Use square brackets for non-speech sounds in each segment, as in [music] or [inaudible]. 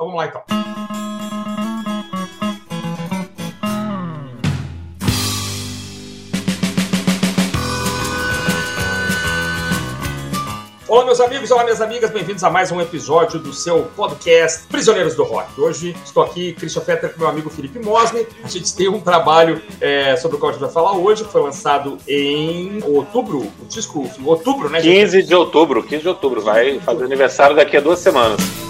Então vamos lá então. Olá, meus amigos, olá, minhas amigas, bem-vindos a mais um episódio do seu podcast Prisioneiros do Rock. Hoje estou aqui, Christian Fetter, com meu amigo Felipe Mosne. A gente tem um trabalho é, sobre o qual a gente vai falar hoje, que foi lançado em outubro, o disco, outubro, né? 15 de outubro, 15 de outubro, vai fazer aniversário daqui a duas semanas.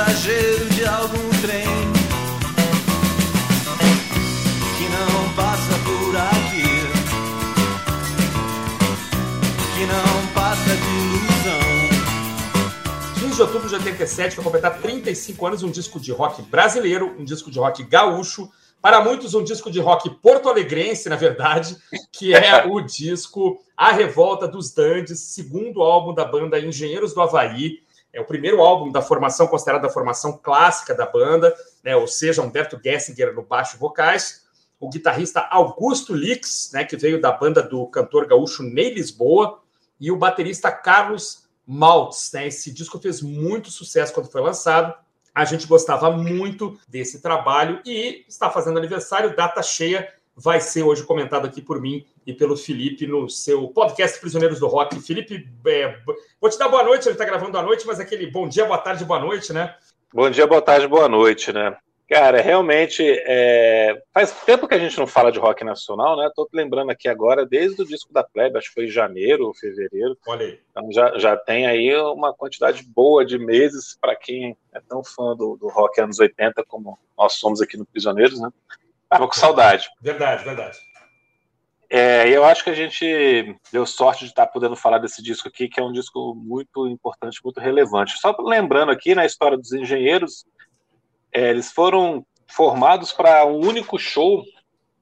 Passageiro de algum trem que não passa por aqui, que não passa de ilusão. 15 de outubro de 87 vai completar 35 anos um disco de rock brasileiro, um disco de rock gaúcho. Para muitos, um disco de rock porto-alegrense, na verdade, que é o disco A Revolta dos Dandes, segundo álbum da banda Engenheiros do Havaí, é o primeiro álbum da formação, considerada a formação clássica da banda, né? ou seja, Humberto Gessinger no baixo vocais, o guitarrista Augusto Lix, né, que veio da banda do cantor gaúcho Ney Lisboa, e o baterista Carlos Maltz. Né? Esse disco fez muito sucesso quando foi lançado. A gente gostava muito desse trabalho e está fazendo aniversário, data cheia, vai ser hoje comentado aqui por mim e pelo Felipe no seu podcast Prisioneiros do Rock. Felipe, é, vou te dar boa noite, ele está gravando à noite, mas aquele bom dia, boa tarde, boa noite, né? Bom dia, boa tarde, boa noite, né? Cara, realmente é... faz tempo que a gente não fala de rock nacional, né? Tô lembrando aqui agora, desde o disco da Plebe, acho que foi em janeiro ou fevereiro. Olha aí. Então já, já tem aí uma quantidade boa de meses para quem é tão fã do, do rock anos 80 como nós somos aqui no Prisioneiros, né? Tava com saudade. Verdade, verdade. É, eu acho que a gente deu sorte de estar podendo falar desse disco aqui, que é um disco muito importante, muito relevante. Só lembrando aqui, na história dos engenheiros, é, eles foram formados para um único show,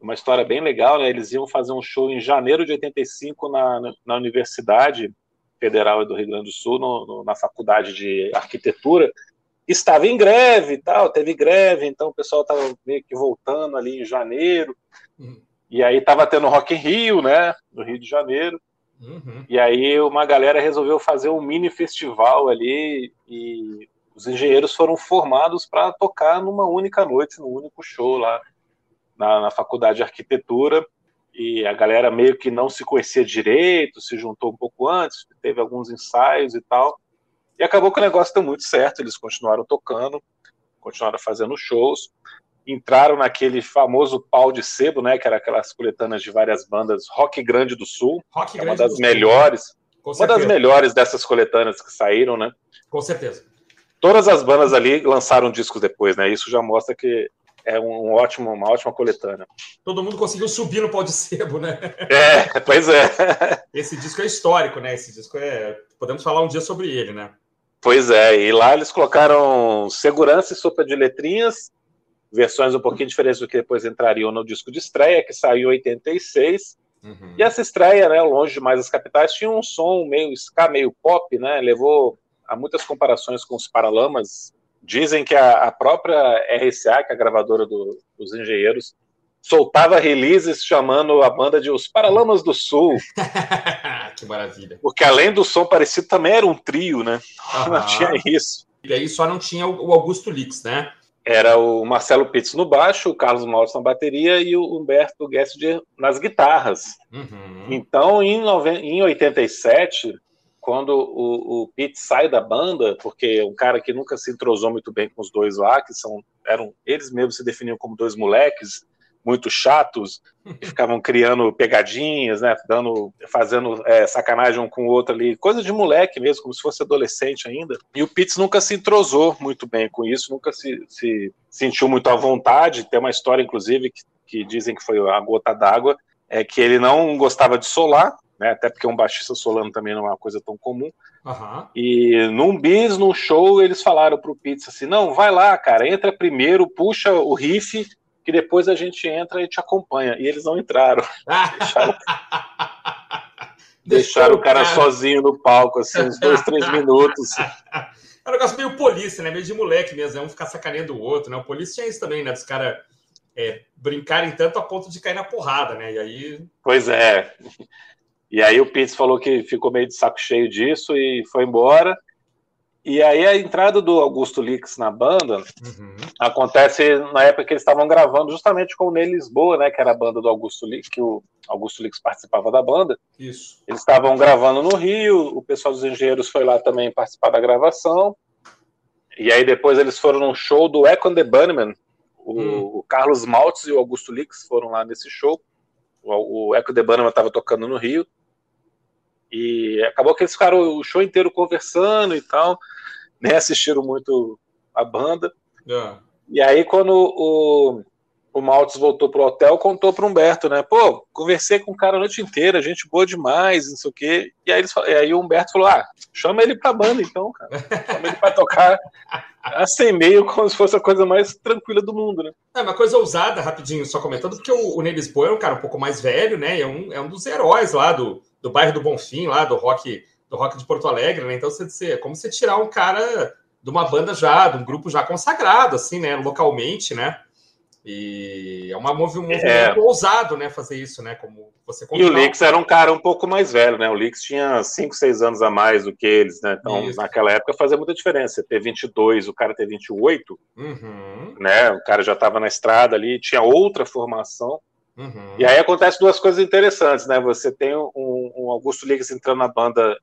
uma história bem legal, né? Eles iam fazer um show em janeiro de 85 na, na Universidade Federal do Rio Grande do Sul, no, no, na Faculdade de Arquitetura. Estava em greve e tal, teve greve, então o pessoal estava meio que voltando ali em janeiro. Uhum. E aí estava tendo Rock in Rio, né? No Rio de Janeiro. Uhum. E aí uma galera resolveu fazer um mini festival ali e os engenheiros foram formados para tocar numa única noite, num único show lá na, na, faculdade de arquitetura. E a galera meio que não se conhecia direito, se juntou um pouco antes, teve alguns ensaios e tal. E acabou que o negócio deu muito certo, eles continuaram tocando, continuaram fazendo shows entraram naquele famoso pau de sebo, né? Que era aquelas coletâneas de várias bandas Rock Grande do Sul. Rock é uma das melhores. Uma das melhores dessas coletâneas que saíram, né? Com certeza. Todas as bandas ali lançaram discos depois, né? Isso já mostra que é um ótimo, uma ótima coletânea. Todo mundo conseguiu subir no pau de sebo, né? [laughs] É, pois é. Esse disco é histórico, né? Esse disco é. Podemos falar um dia sobre ele, né? Pois é, e lá eles colocaram segurança e sopa de letrinhas versões um pouquinho diferentes do que depois entrariam no disco de estreia, que saiu em 86. Uhum. E essa estreia, né, longe demais das capitais, tinha um som meio ska, meio pop, né? Levou a muitas comparações com os Paralamas. Dizem que a, a própria RCA, que é a gravadora do, dos engenheiros, soltava releases chamando a banda de Os Paralamas do Sul. [laughs] que maravilha. Porque além do som parecido, também era um trio, né? Uhum. Não tinha isso. E aí só não tinha o Augusto Lix, né? era o Marcelo Pitts no baixo, o Carlos Mauro na bateria e o Humberto Gessinger nas guitarras. Uhum. Então, em, em 87, quando o, o Pitts sai da banda, porque um cara que nunca se entrosou muito bem com os dois lá, que são, eram eles mesmos se definiam como dois moleques, muito chatos, que ficavam criando pegadinhas, né, dando, fazendo é, sacanagem um com o outro ali, coisa de moleque mesmo, como se fosse adolescente ainda. E o Pitts nunca se entrosou muito bem com isso, nunca se, se sentiu muito à vontade. Tem uma história, inclusive, que, que dizem que foi a gota d'água, é que ele não gostava de solar, né, até porque um baixista solando também não é uma coisa tão comum. Uhum. E num bis, num show, eles falaram pro Pitts assim: não, vai lá, cara, entra primeiro, puxa o riff que depois a gente entra e te acompanha. E eles não entraram. deixaram, [laughs] deixaram o cara, cara sozinho no palco, assim, uns dois, três [laughs] minutos. É um negócio meio polícia, né? Meio de moleque mesmo, é um ficar sacaneando o outro, né? O polícia tinha isso também, né? Dos caras é, brincarem tanto a ponto de cair na porrada, né? E aí. Pois é. E aí o Pitts falou que ficou meio de saco cheio disso e foi embora. E aí a entrada do Augusto Lix na banda uhum. acontece na época que eles estavam gravando justamente com o Ney Lisboa, né, que era a banda do Augusto Lix, que o Augusto Lix participava da banda. Isso. Eles estavam gravando no Rio, o pessoal dos engenheiros foi lá também participar da gravação. E aí depois eles foram num show do Echo and the Bunnymen. O, hum. o Carlos Maltz e o Augusto Lix foram lá nesse show. O, o Echo the Bunnymen estava tocando no Rio. E acabou que eles ficaram o show inteiro conversando e tal nem assistiram muito a banda. É. E aí, quando o, o Maltz voltou pro hotel, contou pro Humberto, né? Pô, conversei com o cara a noite inteira, gente boa demais, não sei o quê. E aí, eles, e aí o Humberto falou: ah, chama ele pra banda então, cara. Chama ele pra tocar a sem meio como se fosse a coisa mais tranquila do mundo, né? É uma coisa ousada, rapidinho, só comentando, porque o, o Ney Lisboa é um cara um pouco mais velho, né? É um, é um dos heróis lá do, do bairro do Bonfim, lá do rock do rock de Porto Alegre, né? Então, você, é como você tirar um cara de uma banda já, de um grupo já consagrado, assim, né? Localmente, né? E é uma um movimento é. ousado, né? Fazer isso, né? Como você E o Lix era um cara um pouco mais velho, né? O Lix tinha 5, 6 anos a mais do que eles, né? Então, isso. naquela época fazia muita diferença. Você ter 22, o cara ter 28, uhum. né? O cara já estava na estrada ali, tinha outra formação. Uhum. E aí acontece duas coisas interessantes, né? Você tem um, um Augusto Lix entrando na banda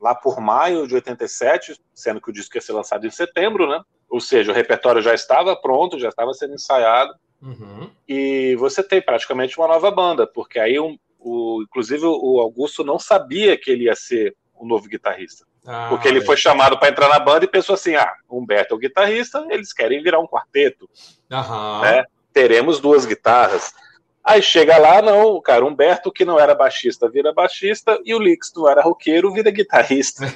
lá por maio de 87, sendo que o disco ia ser lançado em setembro, né? Ou seja, o repertório já estava pronto, já estava sendo ensaiado. Uhum. E você tem praticamente uma nova banda, porque aí, um, o, inclusive, o Augusto não sabia que ele ia ser o novo guitarrista. Ah, porque ele é. foi chamado para entrar na banda e pensou assim: ah, Humberto é o guitarrista, eles querem virar um quarteto. Uhum. Né? Teremos duas guitarras. Aí chega lá, não, o cara, Humberto, que não era baixista, vira baixista, e o Lix, não era roqueiro, vira guitarrista. [laughs]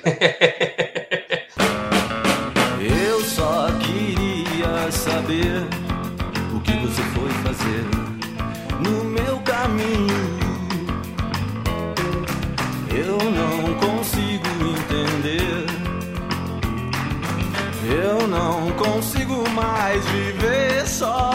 Eu só queria saber o que você foi fazer no meu caminho. Eu não consigo entender. Eu não consigo mais viver sozinho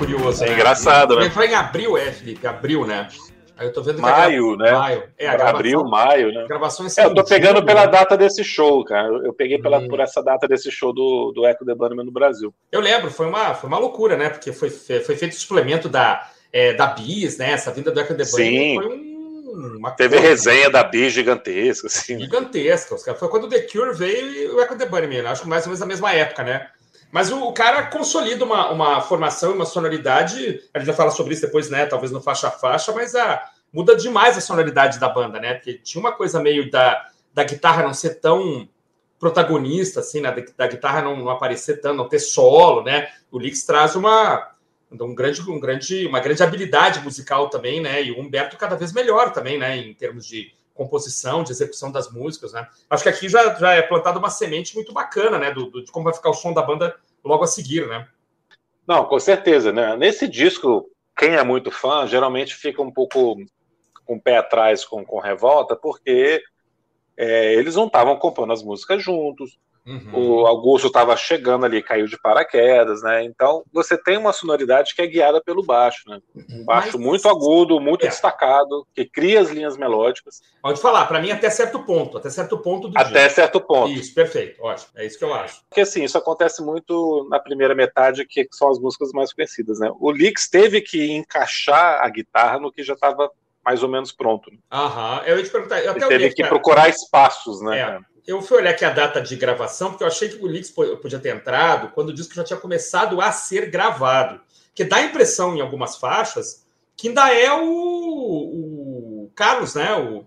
curioso. É né? engraçado, né? Foi em abril, é, Felipe, abril, né? Aí eu tô vendo maio, né? Maio. É, a gravação, abril, maio, né? Gravações é, eu tô pegando pela né? data desse show, cara. Eu peguei pela, hum. por essa data desse show do, do Echo The Bunnyman no Brasil. Eu lembro, foi uma, foi uma loucura, né? Porque foi, foi feito o suplemento da, é, da Bis, né? Essa vinda do Echo The Bunnyman foi um uma Teve coisa, resenha da Bi gigantesca, assim. Gigantesca. Os Foi quando o The Cure veio e o Echo the Bunnymen. Acho que mais ou menos na mesma época, né? Mas o, o, cara consolida uma, uma formação uma sonoridade. A gente vai falar sobre isso depois, né? Talvez no faixa a faixa, mas a, muda demais a sonoridade da banda, né? Porque tinha uma coisa meio da, da guitarra não ser tão protagonista, assim, né? Da, da guitarra não, não aparecer tanto, não ter solo, né? O Lix traz uma, um grande, um grande, uma grande habilidade musical também, né? E o Humberto cada vez melhor também, né? Em termos de composição, de execução das músicas, né? Acho que aqui já, já é plantada uma semente muito bacana, né? Do, do, de como vai ficar o som da banda logo a seguir, né? Não, com certeza, né? Nesse disco, quem é muito fã geralmente fica um pouco com o pé atrás com, com revolta, porque é, eles não estavam compondo as músicas juntos, Uhum. O Augusto estava chegando ali, caiu de paraquedas, né? Então você tem uma sonoridade que é guiada pelo baixo, né? Um baixo Mas... muito agudo, muito é. destacado, que cria as linhas melódicas. Pode falar, para mim até certo ponto, até certo ponto do Até certo ponto. Isso, perfeito, ótimo. É isso que eu acho. Porque assim, isso acontece muito na primeira metade, que são as músicas mais conhecidas, né? O Lix teve que encaixar a guitarra no que já estava mais ou menos pronto. Aham, eu ia te perguntar. Eu até teve que procurar espaços, né? É. Eu fui olhar aqui a data de gravação, porque eu achei que o Lix podia ter entrado quando o disco já tinha começado a ser gravado. Que dá a impressão em algumas faixas que ainda é o, o Carlos, né? O,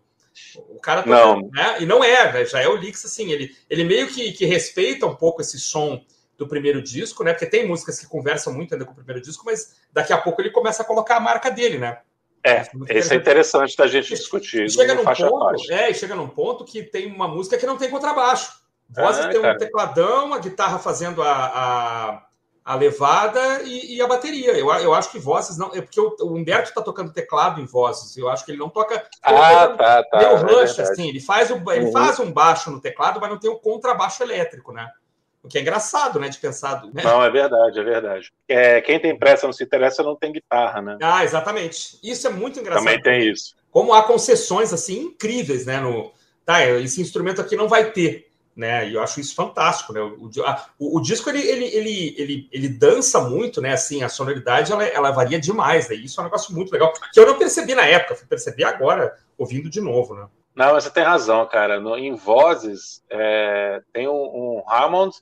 o cara tá, não. Né? E não é, né? já é o Lix, assim, ele, ele meio que, que respeita um pouco esse som do primeiro disco, né? Porque tem músicas que conversam muito ainda com o primeiro disco, mas daqui a pouco ele começa a colocar a marca dele, né? É, isso é interessante da gente discutir. Chega num, ponto, é, chega num ponto que tem uma música que não tem contrabaixo. Vozes ah, tem um tecladão, a guitarra fazendo a, a, a levada e, e, a bateria. Eu, eu acho que vozes não. É porque o, o Humberto está tocando teclado em vozes. Eu acho que ele não toca. Ah, tá, tá. Rush, é assim, ele faz, o, ele uhum. faz um baixo no teclado, mas não tem o contrabaixo elétrico, né? O que é engraçado, né? De pensar. Né? Não, é verdade, é verdade. É, quem tem pressa não se interessa não tem guitarra, né? Ah, exatamente. Isso é muito engraçado. Também tem isso. Como há concessões assim incríveis, né? No, tá, esse instrumento aqui não vai ter né? E eu acho isso fantástico, né? O, o, o, disco ele, ele, ele, ele, ele dança muito, né? Assim, a sonoridade ela, ela varia demais, né? Isso é um negócio muito legal que eu não percebi na época, fui perceber agora ouvindo de novo, né? Não, você tem razão, cara. No, em vozes é, tem um, um Hammond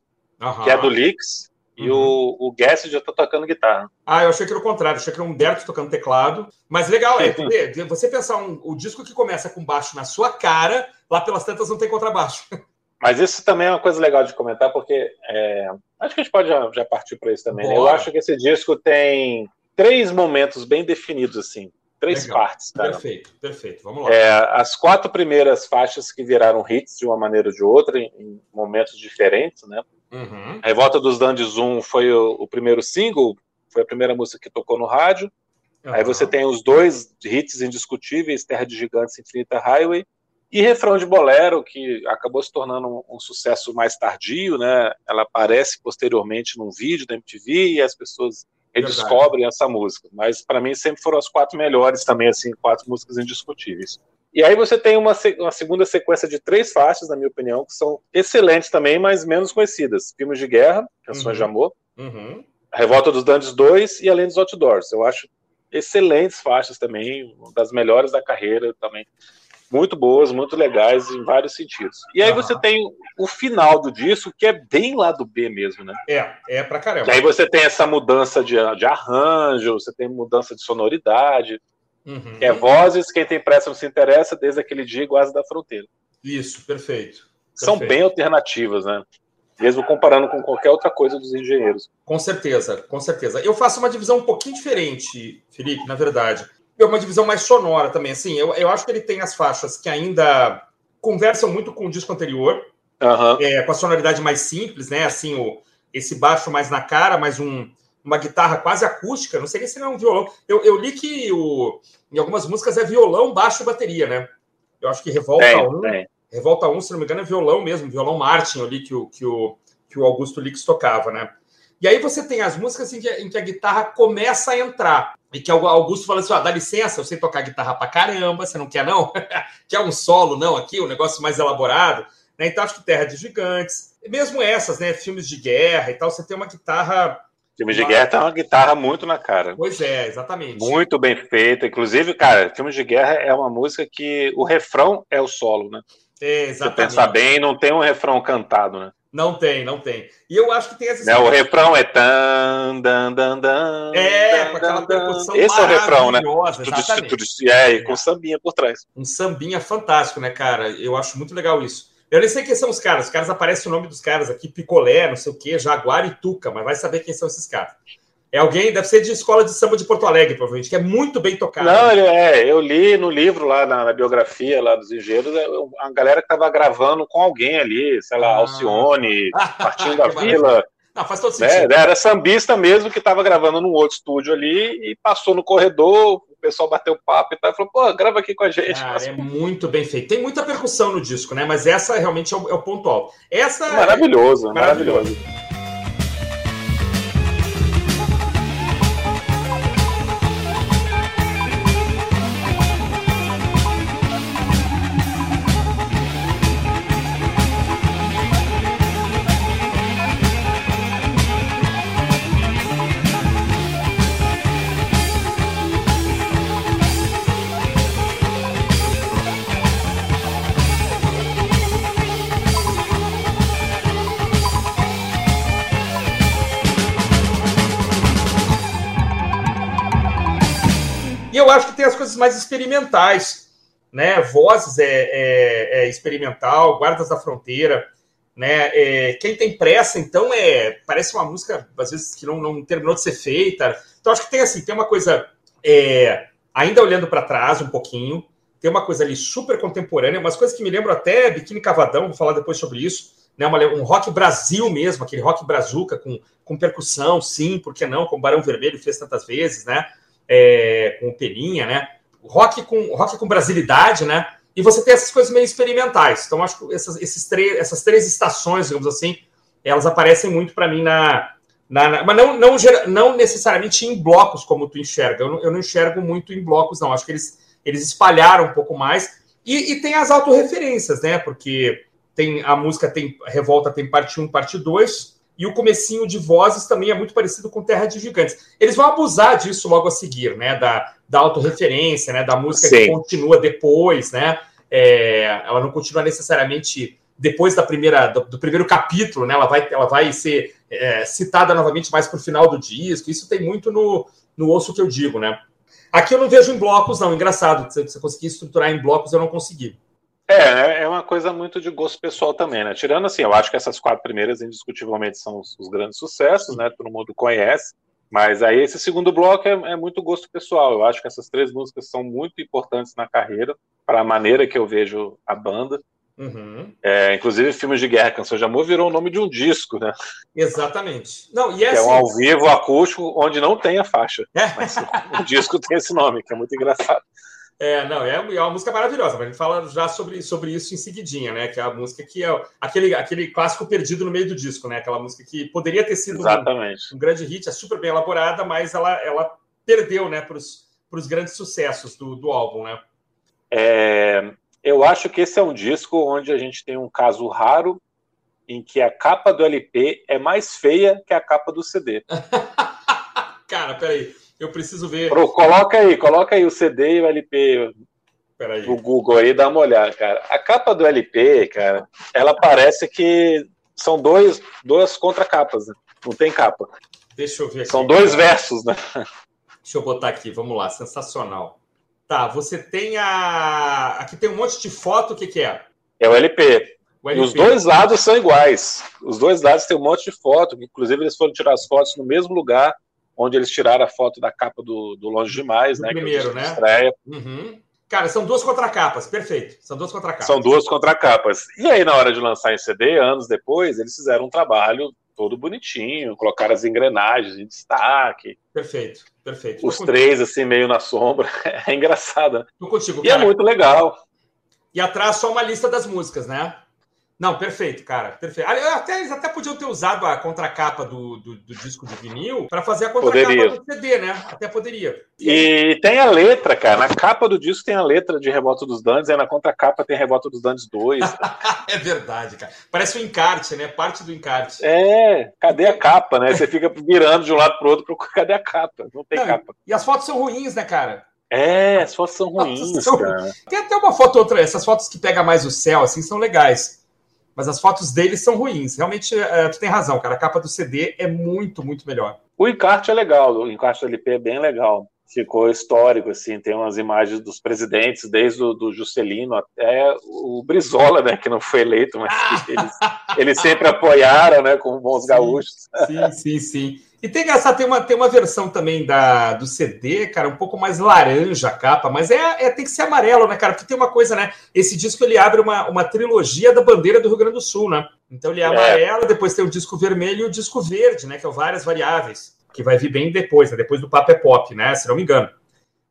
que é do Leaks. E uhum. o, o Guess já tá tocando guitarra. Ah, eu achei que era o contrário, achei que era o Humberto tocando teclado. Mas legal, é [laughs] você pensar um, o disco que começa com baixo na sua cara, lá pelas tantas não tem contrabaixo. [laughs] Mas isso também é uma coisa legal de comentar, porque é, acho que a gente pode já, já partir para isso também. Né? Eu acho que esse disco tem três momentos bem definidos, assim. Três legal. partes. Cara. Perfeito, perfeito. Vamos lá. É, as quatro primeiras faixas que viraram hits de uma maneira ou de outra, em, em momentos diferentes, né? Uhum. A Revolta dos Dandes 1 foi o, o, primeiro single, foi a primeira música que tocou no rádio. Uhum. Aí você tem os dois hits indiscutíveis, Terra de Gigantes e Infinita Highway. E refrão de bolero, que acabou se tornando um, um, sucesso mais tardio, né? Ela aparece posteriormente num vídeo da MTV e as pessoas redescobrem essa música. Mas para mim sempre foram as quatro melhores também, assim, quatro músicas indiscutíveis. E aí você tem uma, uma segunda sequência de três faixas, na minha opinião, que são excelentes também, mas menos conhecidas. Filmes de guerra, Canções uhum. de Amor, uhum. A Revolta dos Dantes 2 e Além dos Outdoors. Eu acho excelentes faixas também, das melhores da carreira também muito boas, muito legais em vários sentidos. E aí uhum. você tem o final do disco, que é bem lá do B mesmo, né? É, é pra caramba. E aí você tem essa mudança de, de arranjo, você tem mudança de sonoridade, uhum. que é vozes, quem tem pressa não se interessa, desde aquele dia, Guarda da Fronteira. Isso, perfeito. São perfeito. bem alternativas, né? Mesmo comparando com qualquer outra coisa dos engenheiros. Com certeza, com certeza. Eu faço uma divisão um pouquinho diferente, Felipe, na verdade é uma divisão mais sonora também. Assim, eu, eu acho que ele tem as faixas que ainda conversam muito com o disco anterior, uhum. é, com a sonoridade mais simples, né? Assim, o, esse baixo mais na cara, mais um, uma guitarra quase acústica. Não sei se não é um violão. Eu, eu li que o, em algumas músicas é violão, baixo e bateria, né? Eu acho que Revolta 1, Revolta 1, se não me engano, é violão mesmo, violão Martin, eu li que o, que o, que o Augusto Lix tocava, né? E aí você tem as músicas em que, em que a guitarra começa a entrar. E que o Augusto fala assim: ó, dá licença, eu sei tocar guitarra pra caramba, você não quer, não? [laughs] quer um solo, não, aqui, um negócio mais elaborado. Né? Então, acho que Terra de Gigantes, mesmo essas, né? Filmes de guerra e tal, você tem uma guitarra. Filmes de guerra tem uma guitarra muito na cara. Pois é, exatamente. Muito bem feita. Inclusive, cara, Filmes de guerra é uma música que o refrão é o solo, né? É, exatamente. Se pensar bem, não tem um refrão cantado, né? Não tem, não tem. E eu acho que tem essas. Não, o refrão é tan, dan, dan, dan. É, com aquela percussão Esse é o refrão, né? Exatamente. É, e com sambinha por trás. Um sambinha fantástico, né, cara? Eu acho muito legal isso. Eu nem sei quem são os caras. Os caras aparecem o nome dos caras aqui: Picolé, não sei o quê, Jaguar e Tuca, mas vai saber quem são esses caras. É alguém, deve ser de escola de samba de Porto Alegre, provavelmente, que é muito bem tocado. Não, é, eu li no livro lá, na, na biografia lá dos engenheiros, é, a galera que estava gravando com alguém ali, sei lá, ah. Alcione, [laughs] Partindo da Vila. Não, faz todo né, sentido. Era sambista mesmo que estava gravando num outro estúdio ali e passou no corredor, o pessoal bateu papo e tal, e falou, pô, grava aqui com a gente. Cara, é muito bem feito. Tem muita percussão no disco, né? Mas essa realmente é o, é o ponto alto. Essa maravilhoso, é... maravilhoso. maravilhoso. Acho que tem as coisas mais experimentais, né? Vozes é, é, é experimental, Guardas da Fronteira, né? É, quem tem pressa, então, é parece uma música às vezes que não, não terminou de ser feita. Então acho que tem assim, tem uma coisa é, ainda olhando para trás um pouquinho, tem uma coisa ali super contemporânea, umas coisas que me lembram até Biquíni Cavadão, vou falar depois sobre isso. né, uma, um rock Brasil mesmo, aquele rock brazuca com, com percussão, sim, por que não? Como Barão Vermelho fez tantas vezes, né? É, com o Peninha, né? Rock com, rock com brasilidade, né? E você tem essas coisas meio experimentais. Então, acho que essas, esses três, essas três estações, digamos assim, elas aparecem muito para mim na, na, na, mas não, não, não necessariamente em blocos, como tu enxerga. Eu não, eu não enxergo muito em blocos, não. Acho que eles, eles espalharam um pouco mais. E, e tem as autorreferências, né? Porque tem a música tem Revolta tem parte 1, parte 2, e o comecinho de vozes também é muito parecido com Terra de Gigantes. Eles vão abusar disso logo a seguir, né? Da, da autorreferência, né? Da música Sim. que continua depois, né? É, ela não continua necessariamente depois da primeira do, do, primeiro capítulo, né? Ela vai, ela vai ser é, citada novamente mais para o final do disco. Isso tem muito no, no osso que eu digo, né? Aqui eu não vejo em blocos, não. Engraçado, se você conseguir estruturar em blocos, eu não consegui. É, é uma coisa muito de gosto pessoal também, né? Tirando assim, eu acho que essas quatro primeiras, indiscutivelmente, são os, os grandes sucessos, né? Todo mundo conhece. Mas aí esse segundo bloco é, é, muito gosto pessoal. Eu acho que essas três músicas são muito importantes na carreira, para a maneira que eu vejo a banda. Uhum. É, inclusive, filmes de guerra, Canção de Amor virou o nome de um disco, né? Exatamente. Não, e é, assim... é um ao vivo acústico onde não tem a faixa. É. Mas o disco tem esse nome, que é muito engraçado. É, não, é, é uma música maravilhosa, mas a gente fala já sobre, sobre isso em seguidinha, né? Que é a música que é aquele, aquele clássico perdido no meio do disco, né? Aquela música que poderia ter sido um, um, grande hit, é super bem elaborada, mas ela, ela perdeu, né, para os grandes sucessos do, do álbum, né? É, eu acho que esse é um disco onde a gente tem um caso raro em que a capa do LP é mais feia que a capa do CD. [laughs] Cara, peraí. Eu preciso ver. Pro, coloca aí, coloca aí o CD e o LP Peraí. o Google aí, dá uma olhada, cara. A capa do LP, cara, ela parece que são dois, duas contracapas, né? Não tem capa. Deixa eu ver aqui. São dois cara. versos, né? Deixa eu botar aqui, vamos lá, sensacional. Tá, você tem a. Aqui tem um monte de foto, o que, que é? É o LP. o LP. os dois lados são iguais. Os dois lados tem um monte de foto. Inclusive, eles foram tirar as fotos no mesmo lugar onde eles tiraram a foto da capa do, do Longe Demais, do né? Primeiro, né? Estreia. Uhum. Cara, são duas contracapas, perfeito. São duas contracapas. São duas contracapas. E aí, na hora de lançar em CD, anos depois, eles fizeram um trabalho todo bonitinho, colocaram as engrenagens em destaque. Perfeito, perfeito. Os três, assim, meio na sombra. [laughs] É engraçado. Né? Tô contigo, e é muito legal. E atrás só uma lista das músicas, né? Não, perfeito, cara. Perfeito. Até, eles até podiam ter usado a contracapa do, do, do disco de vinil para fazer a contracapa do CD, né? Até poderia. E, tem a letra, cara. Na capa do disco tem a letra de Revolta dos Dantes, e na contracapa tem Revolta dos Dantes 2. [laughs] é verdade, cara. Parece um encarte, né? Parte do encarte. É, cadê a capa, né? Você fica virando de um lado pro outro, pro... [laughs] cadê a capa? Não tem Não, capa. E as fotos são ruins, né, cara? É, as fotos são ruins, são... cara. Tem até uma foto outra, essas fotos que pega mais o céu, assim, são legais. Mas as fotos deles são ruins. Realmente, é, tu tem razão, cara. A capa do CD é muito, muito melhor. O encarte é legal, o encarte do LP é bem legal. Ficou histórico, assim, tem umas imagens dos presidentes, desde o do Juscelino até o Brizola, né, que não foi eleito, mas eles, [laughs] eles sempre apoiaram, né, com bons sim, gaúchos. Sim, sim, sim. E tem essa, tem uma, tem uma versão também da, do CD, cara, um pouco mais laranja a capa, mas é, é tem que ser amarelo, né, cara? Porque tem uma coisa, né? Esse disco ele abre uma, uma trilogia da bandeira do Rio Grande do Sul, né? Então ele é, é. amarelo, depois tem o disco vermelho e o disco verde, né? Que é o várias variáveis, que vai vir bem depois, né? Depois do Papo é Pop, né? Se não me engano.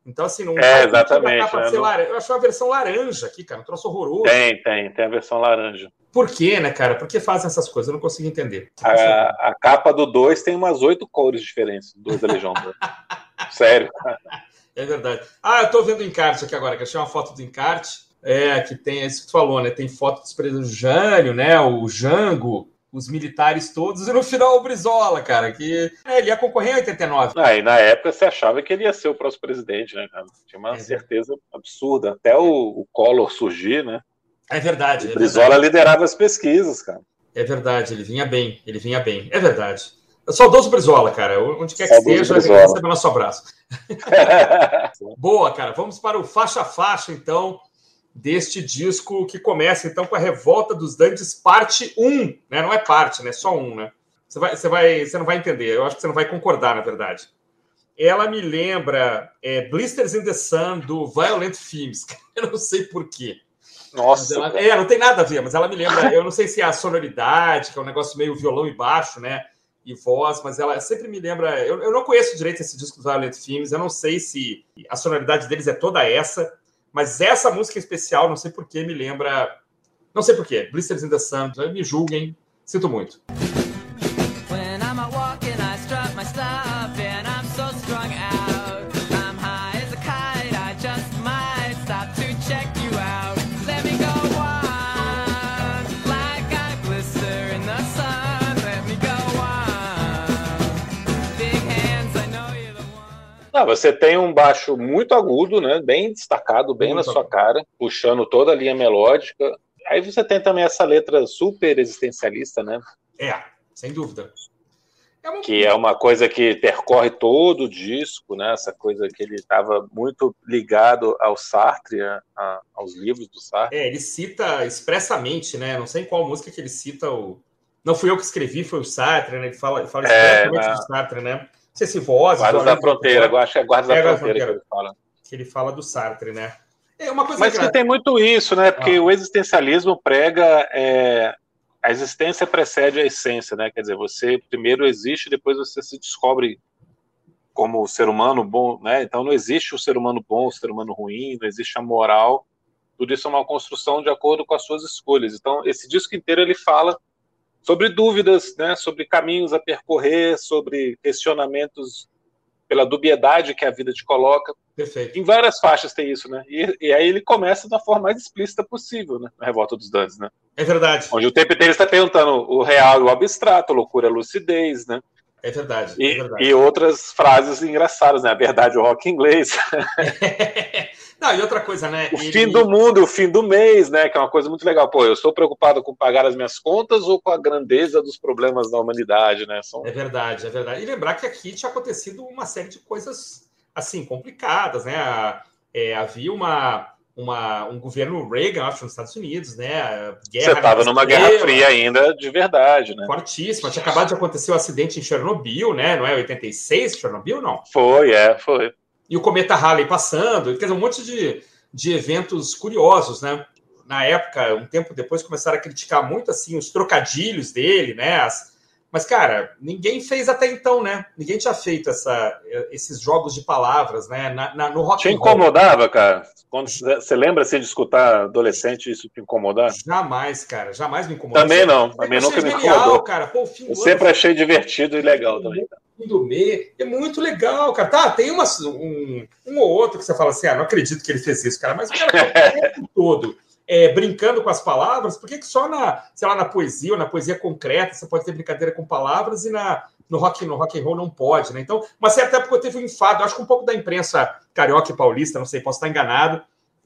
Então, assim, não é exatamente. Né? Não... Eu acho uma versão laranja aqui, cara, um troço horroroso. Tem, tem, tem a versão laranja. Por quê, né, cara? Por que fazem essas coisas? Eu não consigo entender. A, a capa do 2 tem umas oito cores diferentes, do 2 da Legião. [laughs] Sério. É verdade. Ah, eu tô vendo o encarte aqui agora, que achei uma foto do encarte. É, que tem, é isso que tu falou, né? Tem foto dos presidentes Jânio, né? O Jango, os militares todos, e no final o Brizola, cara, que é, ele ia concorrer em 89. Ah, e na época você achava que ele ia ser o próximo presidente, né, cara? Tinha uma é certeza absurda. Até o, o Collor surgir, né? É verdade. O é Brizola verdade. liderava as pesquisas, cara. É verdade, ele vinha bem, ele vinha bem. É verdade. Saudoso Brizola, cara. Onde quer que esteja, recebe nosso abraço. [laughs] Boa, cara. Vamos para o faixa a faixa, então deste disco que começa então com a Revolta dos Dantes, parte 1, né? Não é parte, né? Só um, né? Você, vai, você, vai, você não vai entender, eu acho que você não vai concordar, na verdade. Ela me lembra é, Blisters in the Sun do Violent Films. [laughs] Eu não sei porquê. Nossa. Ela, é, não tem nada a ver, mas ela me lembra. Eu não sei se é a sonoridade, que é um negócio meio violão e baixo, né? E voz, mas ela sempre me lembra. Eu, eu não conheço direito esse disco do Violent Films, eu não sei se a sonoridade deles é toda essa, mas essa música especial, não sei porquê, me lembra. Não sei porquê. Blisters in the Sun, me julguem, sinto muito. Ah, você tem um baixo muito agudo, né? Bem destacado, bem muito na sua cara, puxando toda a linha melódica. Aí você tem também essa letra super existencialista, né? É, sem dúvida. É uma... Que é uma coisa que percorre todo o disco, né? Essa coisa que ele estava muito ligado ao Sartre, a, a, aos livros do Sartre. É, ele cita expressamente, né? Não sei em qual música que ele cita o. Não fui eu que escrevi, foi o Sartre, né? Ele fala, ele fala é, expressamente é, do Sartre, né? Sei se vozes. Guardas da Fronteira, eu acho que é Guardas é, da Fronteira, que ele fala. Que ele fala do Sartre, né? É uma coisa Mas que tem muito isso, né? Porque ah. o existencialismo prega é, a existência precede a essência, né? Quer dizer, você primeiro existe, depois você se descobre como ser humano bom, né? Então não existe o ser humano bom, o ser humano ruim, não existe a moral. Tudo isso é uma construção de acordo com as suas escolhas. Então esse disco inteiro ele fala sobre dúvidas, né, sobre caminhos a percorrer, sobre questionamentos pela dubiedade que a vida te coloca. Perfeito. Em várias faixas tem isso, né? E, e, aí ele começa da forma mais explícita possível, né? Na Revolta dos Dantes, né? É verdade. Onde o tempo inteiro está perguntando o real e o abstrato, loucura e lucidez, né? É verdade, e, é verdade. E outras frases engraçadas, né? A verdade, o rock inglês. [laughs] Não, e outra coisa, né? O ele... fim do mundo, o fim do mês, né? Que é uma coisa muito legal. Pô, eu estou preocupado com pagar as minhas contas ou com a grandeza dos problemas da humanidade, né? São... É verdade, é verdade. E lembrar que aqui tinha acontecido uma série de coisas, assim, complicadas, né? É, havia uma, uma, um governo Reagan, acho, nos Estados Unidos, né? Guerra Você estava numa Guerra Fria ainda, de verdade, né? Fortíssima. Tinha acabado de acontecer o um acidente em Chernobyl, né? Não é 86, Chernobyl, não? Foi, é, foi e o cometa Halley passando, quer dizer, um monte de, de eventos curiosos, né? Na época, um tempo depois, começaram a criticar muito assim os trocadilhos dele, né? As, mas, cara, ninguém fez até então, né? Ninguém tinha feito essa, esses jogos de palavras, né? Na, na no rock Te incomodava, cara? Quando você lembra assim, de escutar adolescente isso te incomodar? Jamais, cara. Jamais me incomodou. Também não. Também nunca me incomodou. Cara. Pô, Eu sempre achei divertido e legal também do meio. É muito legal, cara. Tá, tem uma, um, um ou outro que você fala assim: ah, não acredito que ele fez isso, cara, mas o cara o tempo [laughs] todo. É, brincando com as palavras, por que, que só na, sei lá, na poesia ou na poesia concreta você pode ter brincadeira com palavras e na, no rock no rock and roll não pode, né? Então, uma certa época eu teve um enfado, acho que um pouco da imprensa carioca e paulista, não sei, posso estar enganado,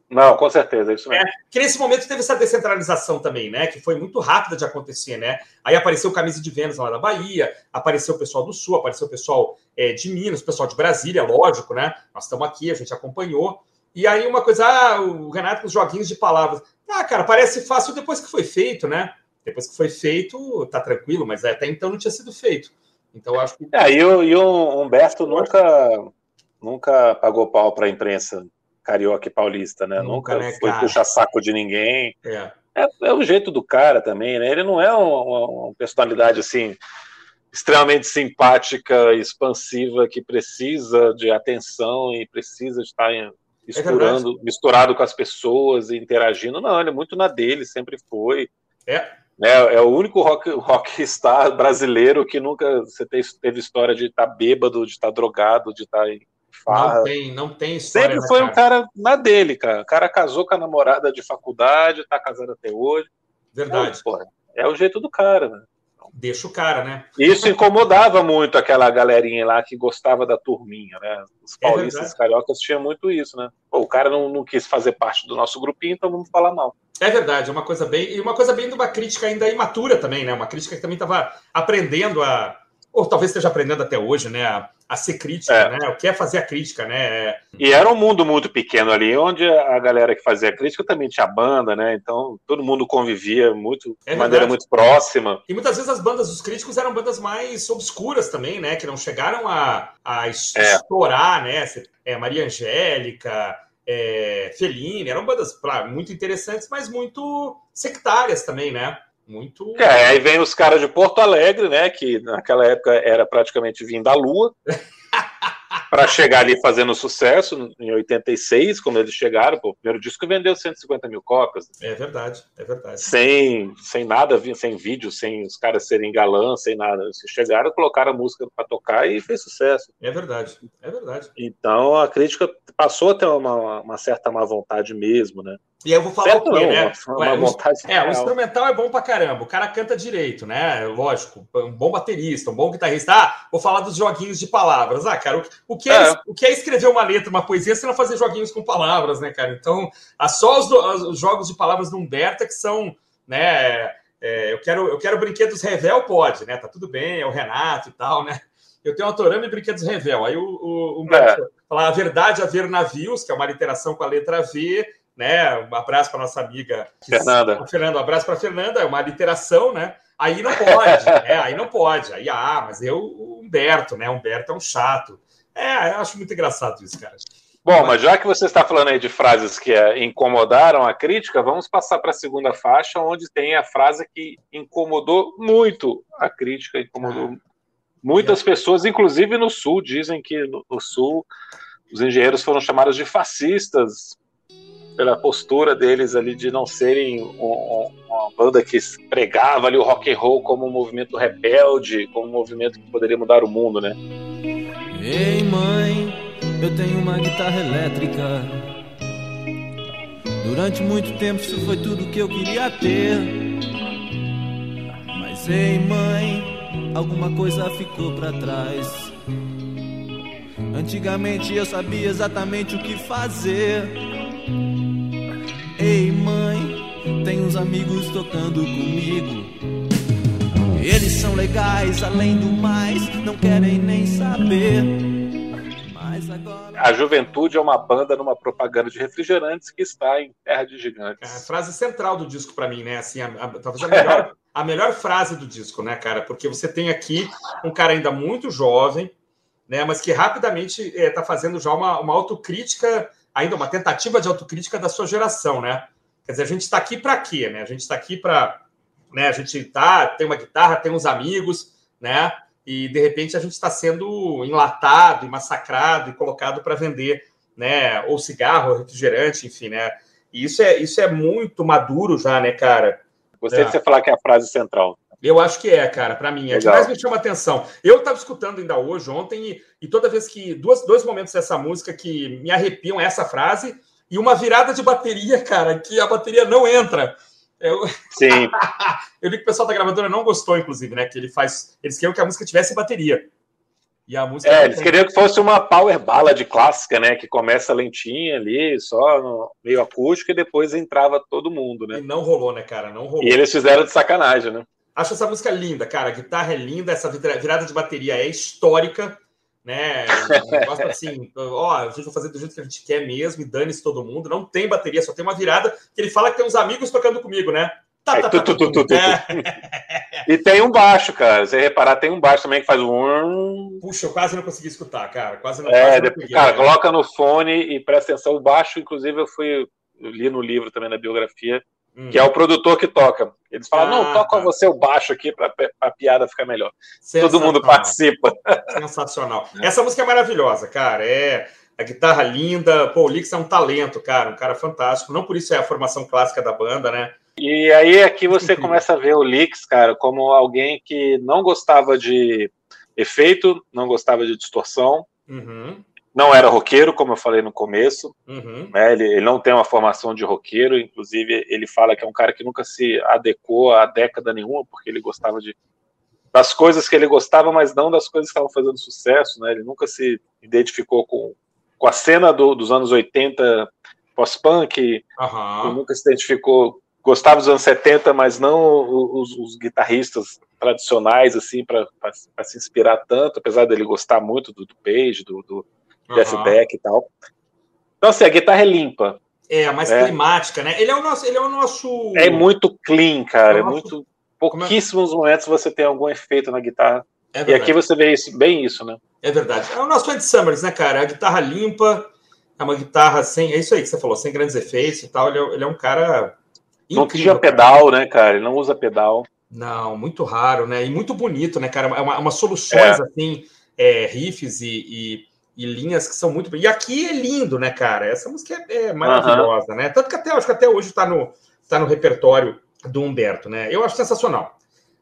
não, com certeza, é isso mesmo. É, que nesse momento teve essa descentralização também, né? Que foi muito rápida de acontecer, né? Aí apareceu o Camisa de Vênus lá da Bahia, apareceu o pessoal do Sul, apareceu o pessoal é, de Minas, o pessoal de Brasília, lógico, né? Nós estamos aqui, a gente acompanhou. E aí uma coisa, ah, o Renato com os joguinhos de palavras. Ah, cara, parece fácil depois que foi feito, né? Depois que foi feito, tá tranquilo, mas até então não tinha sido feito. Então acho que. É, e o, e o Humberto nunca, nunca pagou pau para a imprensa carioca e paulista, né? Nunca, Nunca né, foi puxar saco de ninguém. É. É, é. o jeito do cara também, né? Ele não é uma, uma personalidade assim extremamente simpática, expansiva, que precisa de atenção e precisa estar misturando, é misturado com as pessoas e interagindo. Não, ele é muito na dele, sempre foi. É. É, é o único rock, rockstar brasileiro que nunca você teve história de estar bêbado, de estar drogado, de estar farra. Não tem, não tem história. Sempre foi cara. um cara na dele, cara. O cara casou com a namorada de faculdade, tá casado até hoje. Verdade. É, é o jeito do cara, né? Deixa o cara, né? Isso incomodava muito aquela galerinha lá que gostava da turminha, né? Os é paulistas é cariocas tinham muito isso, né? Pô, o cara não, não quis fazer parte do nosso grupinho, então vamos falar mal. É verdade, é uma coisa bem. E uma coisa bem de uma crítica ainda imatura também, né? Uma crítica que também estava aprendendo a. Ou talvez esteja aprendendo até hoje, né? A a ser crítica, é. né? O que é fazer a crítica, né? E era um mundo muito pequeno ali, onde a galera que fazia a crítica também tinha banda, né? Então todo mundo convivia muito, é de maneira muito próxima. E muitas vezes as bandas dos críticos eram bandas mais obscuras também, né? Que não chegaram a, a é. estourar, né? É, Maria Angélica, é, Fellini, eram bandas claro, muito interessantes, mas muito sectárias também, né? Muito. É, aí vem os caras de Porto Alegre, né? Que naquela época era praticamente vindo da Lua. [laughs] para chegar ali fazendo sucesso em 86, quando eles chegaram, pô, o primeiro disco vendeu 150 mil cópias. É verdade, é verdade. Sem, sem nada, sem vídeo, sem os caras serem galãs, sem nada. Eles chegaram, colocaram a música para tocar e fez sucesso. É verdade, é verdade. Então a crítica passou a ter uma, uma certa má vontade mesmo, né? E eu vou falar certo, o quê, não, né? Uma, uma é, o instrumental é bom pra caramba. O cara canta direito, né? Lógico, um bom baterista, um bom guitarrista. Ah, vou falar dos joguinhos de palavras. Ah, cara, o, o que, é, é. o que é escrever uma letra, uma poesia, se não fazer joguinhos com palavras, né, cara? Então, só os, os jogos de palavras do Humberto é que são, né? É, eu, quero, eu quero brinquedos Revel, pode, né? Tá tudo bem, é o Renato e tal, né? Eu tenho Autorama e Brinquedos Revel. Aí o, o Humberto é. fala a verdade a ver navios, que é uma literação com a letra V né? Um abraço para nossa amiga Fernanda. Fernanda, um abraço para Fernanda, é uma literação, né? Aí não pode, [laughs] né? Aí não pode. Aí, ah, mas eu, o Humberto, né? Humberto é um chato. É, eu acho muito engraçado isso, cara. Bom, mas já que você está falando aí de frases que é, incomodaram a crítica, vamos passar para a segunda faixa, onde tem a frase que incomodou muito a crítica, incomodou ah, muitas é. pessoas, inclusive no Sul. Dizem que no, no Sul os engenheiros foram chamados de fascistas pela postura deles ali de não serem um, uma banda que pregava ali o rock and roll como um movimento rebelde, como um movimento que poderia mudar o mundo, né? Ei mãe, eu tenho uma guitarra elétrica. Durante muito tempo isso foi tudo que eu queria ter. Mas ei mãe, alguma coisa ficou para trás. Antigamente eu sabia exatamente o que fazer. Uns amigos tocando comigo. Eles são legais, além do mais, não querem nem saber. Mas agora. A juventude é uma banda numa propaganda de refrigerantes que está em Terra de Gigantes. É a frase central do disco para mim, né? Assim, a, a, talvez a melhor, [laughs] a melhor frase do disco, né, cara? Porque você tem aqui um cara ainda muito jovem, né? Mas que rapidamente está é, fazendo já uma, uma autocrítica ainda uma tentativa de autocrítica da sua geração, né? Quer dizer, a gente está aqui para quê, né? A gente está aqui para, né? A gente tá, tem uma guitarra, tem uns amigos, né? E de repente a gente está sendo enlatado e massacrado e colocado para vender, né? Ou cigarro, ou refrigerante, enfim, né? E isso é, isso é muito maduro já, né, cara? Gostei é. de você falar que é a frase central. Eu acho que é, cara, para mim. É que mais me chama atenção. Eu estava escutando ainda hoje, ontem, e, e, toda vez que. Duas, dois momentos dessa música que me arrepiam essa frase e uma virada de bateria, cara, que a bateria não entra. Eu... Sim. [laughs] eu vi que o pessoal da gravadora não gostou, inclusive, né? Que ele faz. Eles queriam que a música tivesse bateria. E a música. É, eles queriam que fosse uma power ballad clássica, né? Que começa lentinha ali, só no meio acústico, e depois entrava todo mundo, né? E não rolou, né, cara? Não rolou. E eles fizeram de sacanagem, né? Acho essa música linda, cara. A guitarra é linda, essa virada de bateria é histórica, né? Gosto assim, ó, a gente vai fazer do jeito que a gente quer mesmo e dane-se todo mundo. Não tem bateria, só tem uma virada que ele fala que tem uns amigos tocando comigo, né? Tá, tá, tá, tu, tu, tu, E tem um baixo, cara. Você reparar, tem um baixo também que faz um. Puxa, eu quase não consegui escutar, cara. Quase não. É, quase não cara, né? coloca no fone e presta atenção. O baixo, inclusive, eu fui. Eu li no livro também na biografia Hum. que é o produtor que toca. Eles falam, ah, não, toca tá. você o baixo aqui para a piada ficar melhor. Todo mundo participa. Sensacional. Essa música é maravilhosa, cara. É a guitarra linda. Pô, o Lix é um talento, cara, um cara fantástico. Não por isso é a formação clássica da banda, né? E aí aqui você começa a ver o Lix, cara, como alguém que não gostava de efeito, não gostava de distorção. Uhum não era roqueiro, como eu falei no começo. Uhum. Né? Ele, ele, não tem uma formação de roqueiro, inclusive ele fala que é um cara que nunca se adequou a década nenhuma, porque ele gostava de das coisas que ele gostava, mas não das coisas que estavam fazendo sucesso. Né? Ele nunca se identificou com, com a cena do, dos anos 80 pós-punk, uhum. nunca se identificou. Gostava dos anos 70, mas não os, os guitarristas tradicionais, assim, para se inspirar tanto, apesar dele gostar muito do, do Page, do, do Jeff uhum. Beck e tal. Então, assim, a guitarra é limpa. É, mais é. climática, né? Ele é o nosso. Ele é, o nosso... é muito clean, cara. É, é nosso... muito. Pouquíssimos é? momentos você tem algum efeito na guitarra. É e aqui você vê isso, bem isso, né? É verdade. É o nosso Andy Summers, né, cara? A guitarra limpa, É uma guitarra sem. É isso aí que você falou, sem grandes efeitos e tal. Ele é, ele é um cara. Incrível, não tinha pedal, né, cara? Ele não usa pedal. Não, muito raro, né? E muito bonito, né, cara? É uma, uma soluções, é. assim, é, riffs e, e, e, linhas que são muito. E aqui é lindo, né, cara? Essa música é, é maravilhosa, né? Tanto que até, acho que até hoje está no, tá no repertório do Humberto, né? Eu acho sensacional.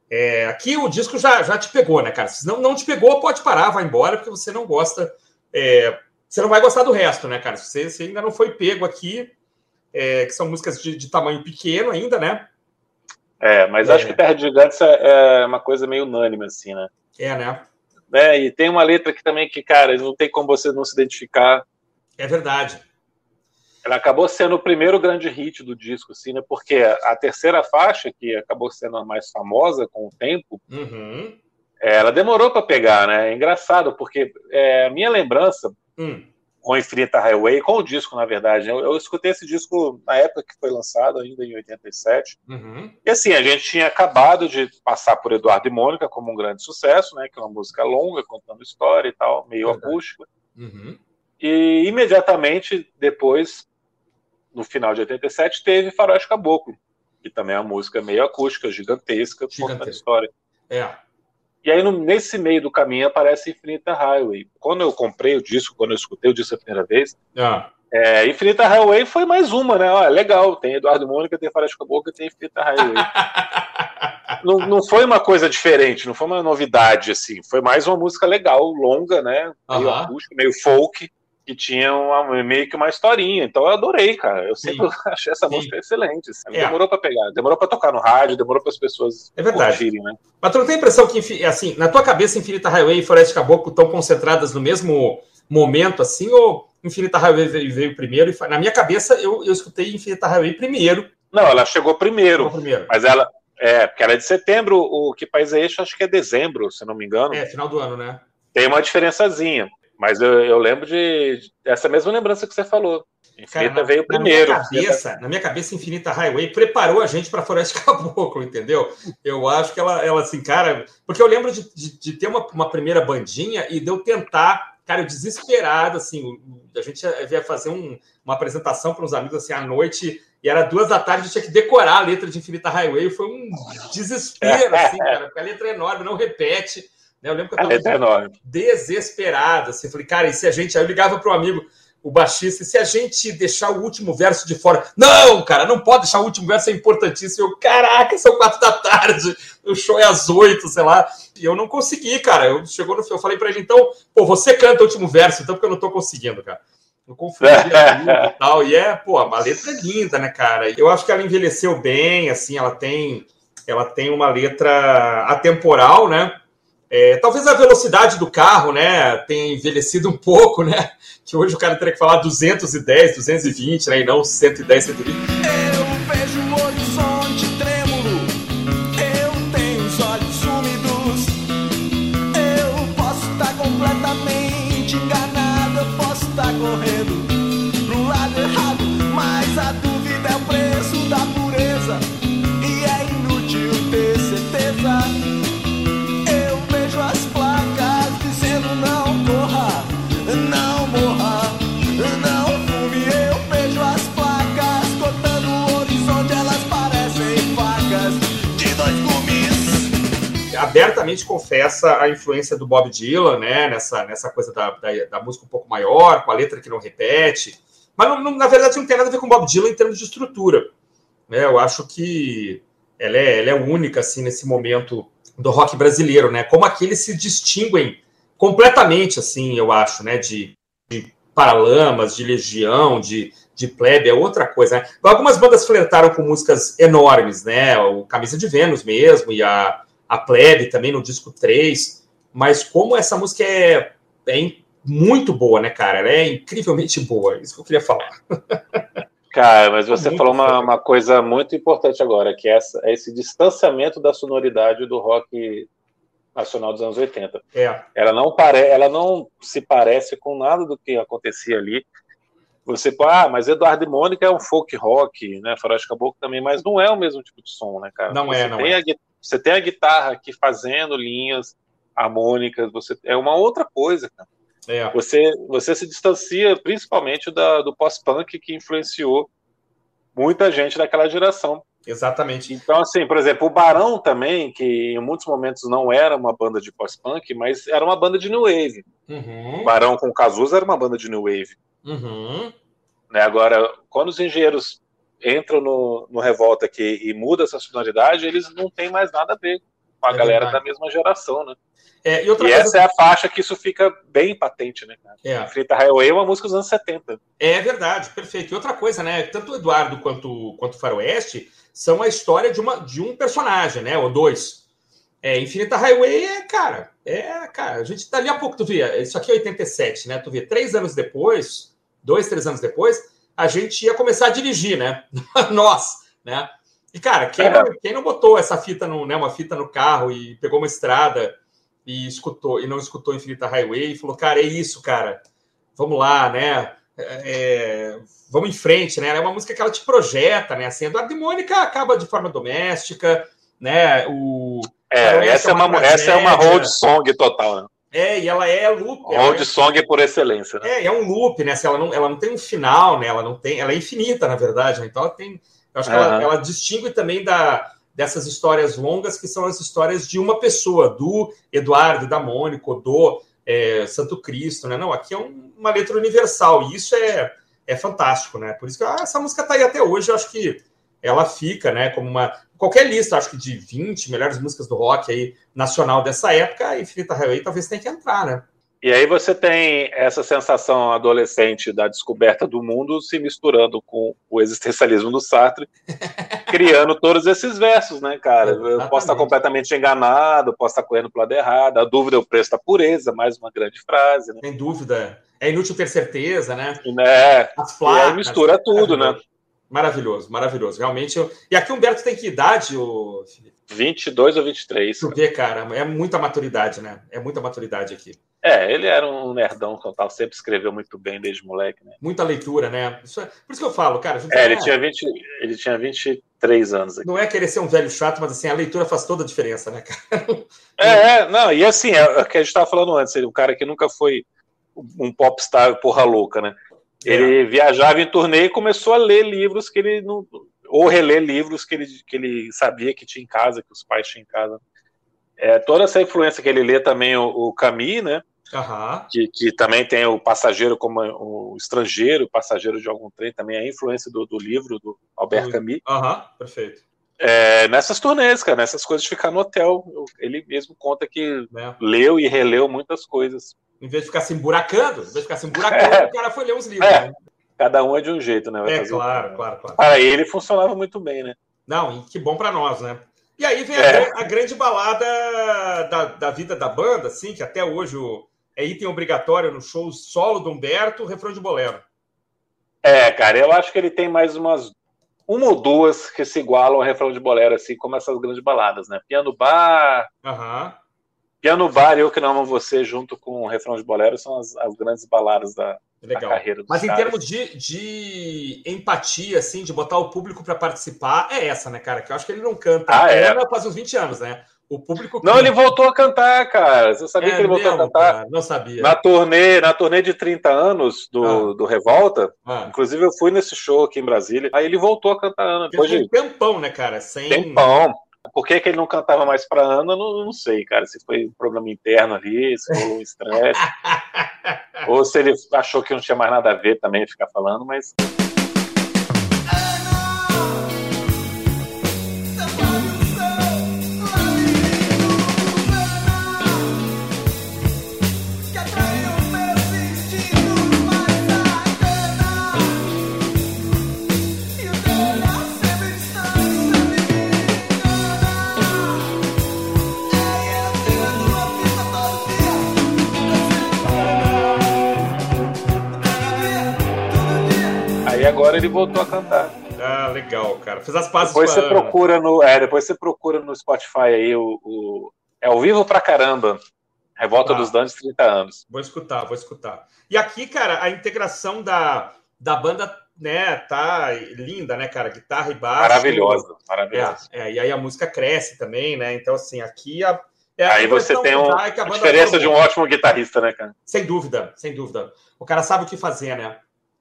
É, aqui o disco já, já te pegou, né, cara? Se não, não te pegou, pode parar, vai embora, porque você não gosta. É, você não vai gostar do resto, né, cara? Se você, você ainda não foi pego aqui, é, que são músicas de, de, tamanho pequeno ainda, né? É, mas acho é. que Terra de Gigantes é, é uma coisa meio unânime, assim, né? É, né? É, e tem uma letra que também que, cara, não tem como você não se identificar. É verdade. Ela acabou sendo o primeiro grande hit do disco, assim, né? Porque a terceira faixa, que acabou sendo a mais famosa com o tempo, uhum. É, ela demorou para pegar, né? É engraçado, porque é, a minha lembrança hum. Com Infinita Highway, com o disco, na verdade, eu, eu, escutei esse disco na época que foi lançado, ainda em 87. Uhum. E assim, a gente tinha acabado de passar por Eduardo e Mônica como um grande sucesso, né? Que é uma música longa, contando história e tal, meio verdade. acústica. Uhum. E imediatamente depois no final de 87, teve Faroeste Caboclo, que também é uma música meio acústica, gigantesca, contando história. É. E aí, no, nesse meio do caminho, aparece Infinita Highway. Quando eu comprei o disco, quando eu escutei o disco a primeira vez, é. É, Infinita Highway foi mais uma, né? Olha, legal, tem Eduardo Mônica, tem Faroeste Caboclo, tem Infinita Highway. [laughs] não, não foi uma coisa diferente, não foi uma novidade, assim. Foi mais uma música legal, longa, né? Meio uh -huh. acústica, meio folk que tinha uma, meio que uma historinha. Então eu adorei, cara. Eu sempre Sim. [laughs] achei essa Sim. música excelente. Assim. É. Demorou para pegar, demorou para tocar no rádio, demorou para as pessoas é verdade. curtirem, né? Mas tu não tem a impressão que, assim, na tua cabeça, Infinita Highway e Forest Caboclo estão concentradas no mesmo momento, assim, ou Infinita Highway veio, veio primeiro? E, na minha cabeça, eu, eu escutei Infinita Highway primeiro. Não, ela chegou primeiro. Chegou primeiro. Mas ela. É, porque ela é de setembro, o Que País é Este? Acho que é dezembro, se não me engano. É, final do ano, né? Tem uma diferençazinha. Mas eu, eu lembro de essa mesma lembrança que você falou. Infinita Cara, veio primeiro. Na minha, cabeça, na minha cabeça, Infinita Highway preparou a gente para Floresta [laughs] Caboclo, entendeu? Eu acho que ela, ela assim, cara. Porque eu lembro de, de, de ter uma, uma primeira bandinha e de eu tentar, cara, eu desesperado, assim. A gente ia fazer um, uma apresentação para uns amigos assim à noite e era duas da tarde, eu tinha que decorar a letra de Infinita Highway. Foi um desespero, assim, [laughs] cara, porque a letra é enorme, não repete. Né? Eu lembro que eu estava desesperado. Assim, falei, cara, e se a gente. Aí eu ligava para o amigo, o baixista, e se a gente deixar o último verso de fora? Não, cara, não pode deixar o último verso, é importantíssimo. Eu, caraca, são quatro da tarde, [laughs] o show é às oito, sei lá. E eu não consegui, cara. Eu, chegou no eu falei para ele, então, pô, você canta o último verso, então, porque eu não estou conseguindo, cara. Eu confundi [laughs] e tal. E é, pô, a letra é linda, né, cara? Eu acho que ela envelheceu bem, assim, ela tem, ela tem uma letra atemporal, né? É, talvez a velocidade do carro, né, tenha envelhecido um pouco, né? Que hoje o cara teria que falar 210, 220, né, e não 110, 120. Abertamente confessa a influência do Bob Dylan, né? Nessa, nessa coisa da, da, da música um pouco maior, com a letra que não repete. Mas, não, não, na verdade, não tem nada a ver com Bob Dylan em termos de estrutura. Né? Eu acho que ela é, ela é única, assim, nesse momento do rock brasileiro, né? Como aqueles se distinguem completamente, assim, eu acho, né? De, de Paralamas, de Legião, de, de Plebe, é outra coisa, né? Algumas bandas flertaram com músicas enormes, né? O Camisa de Vênus mesmo, e a a Plebe também no disco 3, mas como essa música é, é muito boa, né, cara? Ela é incrivelmente boa, isso que eu queria falar. [laughs] Cara, mas você muito falou uma, uma, coisa muito importante agora, que é essa, é esse distanciamento da sonoridade do rock nacional dos anos 80. É. Ela não pare, ela não se parece com nada do que acontecia ali. Você ah, mas Eduardo e Mônica é um folk rock, né? Faroeste Caboclo também, mas não é o mesmo tipo de som, né, cara? Não é, você é, não é. A, você tem a guitarra aqui fazendo linhas harmônicas, você é uma outra coisa, cara. é. você, você se distancia principalmente da, do pós-punk que influenciou muita gente daquela geração. Exatamente. Então, assim, por exemplo, o Barão também, que em muitos momentos não era uma banda de pós-punk, mas era uma banda de new wave. Uhum. O Barão com o Cazuza era uma banda de new wave. Uhum. Né, agora, quando os engenheiros entram no, no Revolta aqui e mudam essa sonoridade, eles não têm mais nada a ver com a é galera verdade. da mesma geração, né? É, e, e essa é a faixa que isso fica bem patente, né? É. Infinita Highway é uma música dos anos 70. É verdade, perfeito. E outra coisa, né? Tanto o Eduardo quanto, quanto o Faroeste são a história de, uma, de um personagem, né? Ou dois. É, Infinita Highway é, cara, é, cara, a gente dali a pouco, tu via, isso aqui é 87, né? Tu via, três anos depois, dois, três anos depois, a gente ia começar a dirigir, né? [laughs] Nós, né? E, cara, quem, é. não, quem não botou essa fita, no, né, uma fita no carro e pegou uma estrada e escutou e não escutou Infinita Highway e falou, cara, é isso, cara, vamos lá, né? É, vamos em frente, né? É uma música que ela te projeta, né? Assim, Eduardo e Mônica acaba de forma doméstica, né? O é, essa é uma, essa é uma road song total, né? É, e ela é loop. Road é, song por excelência. Né? É, é um loop, né? Se ela, não, ela não tem um final, né? Ela não tem. Ela é infinita, na verdade. Né? Então ela tem. Eu acho uhum. que ela, ela, distingue também da, dessas histórias longas, que são as histórias de uma pessoa, do Eduardo, da Mônica, do é, Santo Cristo, né? Não, aqui é um, uma letra universal, e isso é, é fantástico, né? Por isso que ah, essa música tá aí até hoje, eu acho que ela fica, né, como uma qualquer lista, acho que de 20 melhores músicas do rock aí nacional dessa época, a Infinita Highway talvez tenha que entrar, né? E aí você tem essa sensação adolescente da descoberta do mundo se misturando com o existencialismo do Sartre, [laughs] criando todos esses versos, né, cara? Eu posso estar completamente enganado, posso estar correndo para lado errado, a dúvida é o preço da pureza, mais uma grande frase, né? Sem dúvida. É inútil ter certeza, né? É, As placas, e aí mistura tudo, né? Maravilhoso, maravilhoso. Realmente. Eu... E aqui o Humberto tem que idade, o 22 ou 23. Tu vê, cara, é muita maturidade, né? É muita maturidade aqui. É, ele era um nerdão total, sempre escreveu muito bem desde moleque, né? Muita leitura, né? Isso é... Por isso que eu falo, cara. É, ele, é... Tinha 20, ele tinha 23 anos. Aqui. Não é querer ser um velho chato, mas assim, a leitura faz toda a diferença, né, cara? É, é não, e assim, é o que a gente estava falando antes, ele, um cara que nunca foi um popstar porra louca, né? Ele é. viajava em turnê e começou a ler livros que ele não. ou reler livros que ele, que ele sabia que tinha em casa, que os pais tinham em casa. É, toda essa influência que ele lê também o, o Camus, né? Uhum. Que, que, também tem o passageiro como o estrangeiro, o passageiro de algum trem, também é a influência do, do livro do Albert Camus. Aham, uhum. perfeito. É, nessas turnês, cara, nessas coisas de ficar no hotel. Ele mesmo conta que é. leu e releu muitas coisas. Em vez de ficar se emburacando, em vez de ficar se emburacando, é. o cara foi ler uns livros. É. Né? Cada um é de um jeito, né? Vai é, claro, claro, claro. Para ele funcionava muito bem, né? Não, que bom para nós, né? E aí vem a, é. a, grande balada da, da vida da banda, assim, que até hoje o, é item obrigatório no show solo do Humberto, o refrão de bolero. É, cara, eu acho que ele tem mais umas uma ou duas que se igualam ao refrão de bolero, assim como essas grandes baladas, né? Piano Bar, uhum. Piano Bar e Eu Que Não Amo Você, junto com o refrão de bolero, são as, as grandes baladas da, Legal. da carreira Mas em termos de, de empatia, assim, de botar o público para participar, é essa, né, cara? Que eu acho que ele não canta. Ah, é? faz uns 20 anos, né? O público. Não, ele voltou a cantar, cara. Você sabia é que ele voltou mesmo, a cantar? Cara? Não sabia. Na turnê, na turnê de 30 anos do, ah. do Revolta. Ah. Inclusive, eu fui nesse show aqui em Brasília. Aí ele voltou a cantar Ana. Depois de... um tempão, né, cara? Sem... Tempão. Por que, que ele não cantava mais para Ana, não, não sei, cara. Se foi um problema interno ali, se foi um estresse. [laughs] ou se ele achou que não tinha mais nada a ver também ficar falando, mas. Agora ele voltou a cantar. Ah, legal, cara. Fez as pazes depois você Ana. procura no, é, depois você procura no Spotify aí o, o é ao vivo pra caramba. Revolta ah, dos Dantes 30 anos. Vou escutar, vou escutar. E aqui, cara, a integração da, da banda, né, tá linda, né, cara? Guitarra e baixo. Maravilhosa, maravilhosa. É, é, e aí a música cresce também, né? Então, assim, aqui a, É, Aí você tem um, a diferença de um ótimo guitarrista, né, cara? Sem dúvida, sem dúvida. O cara sabe o que fazer, né?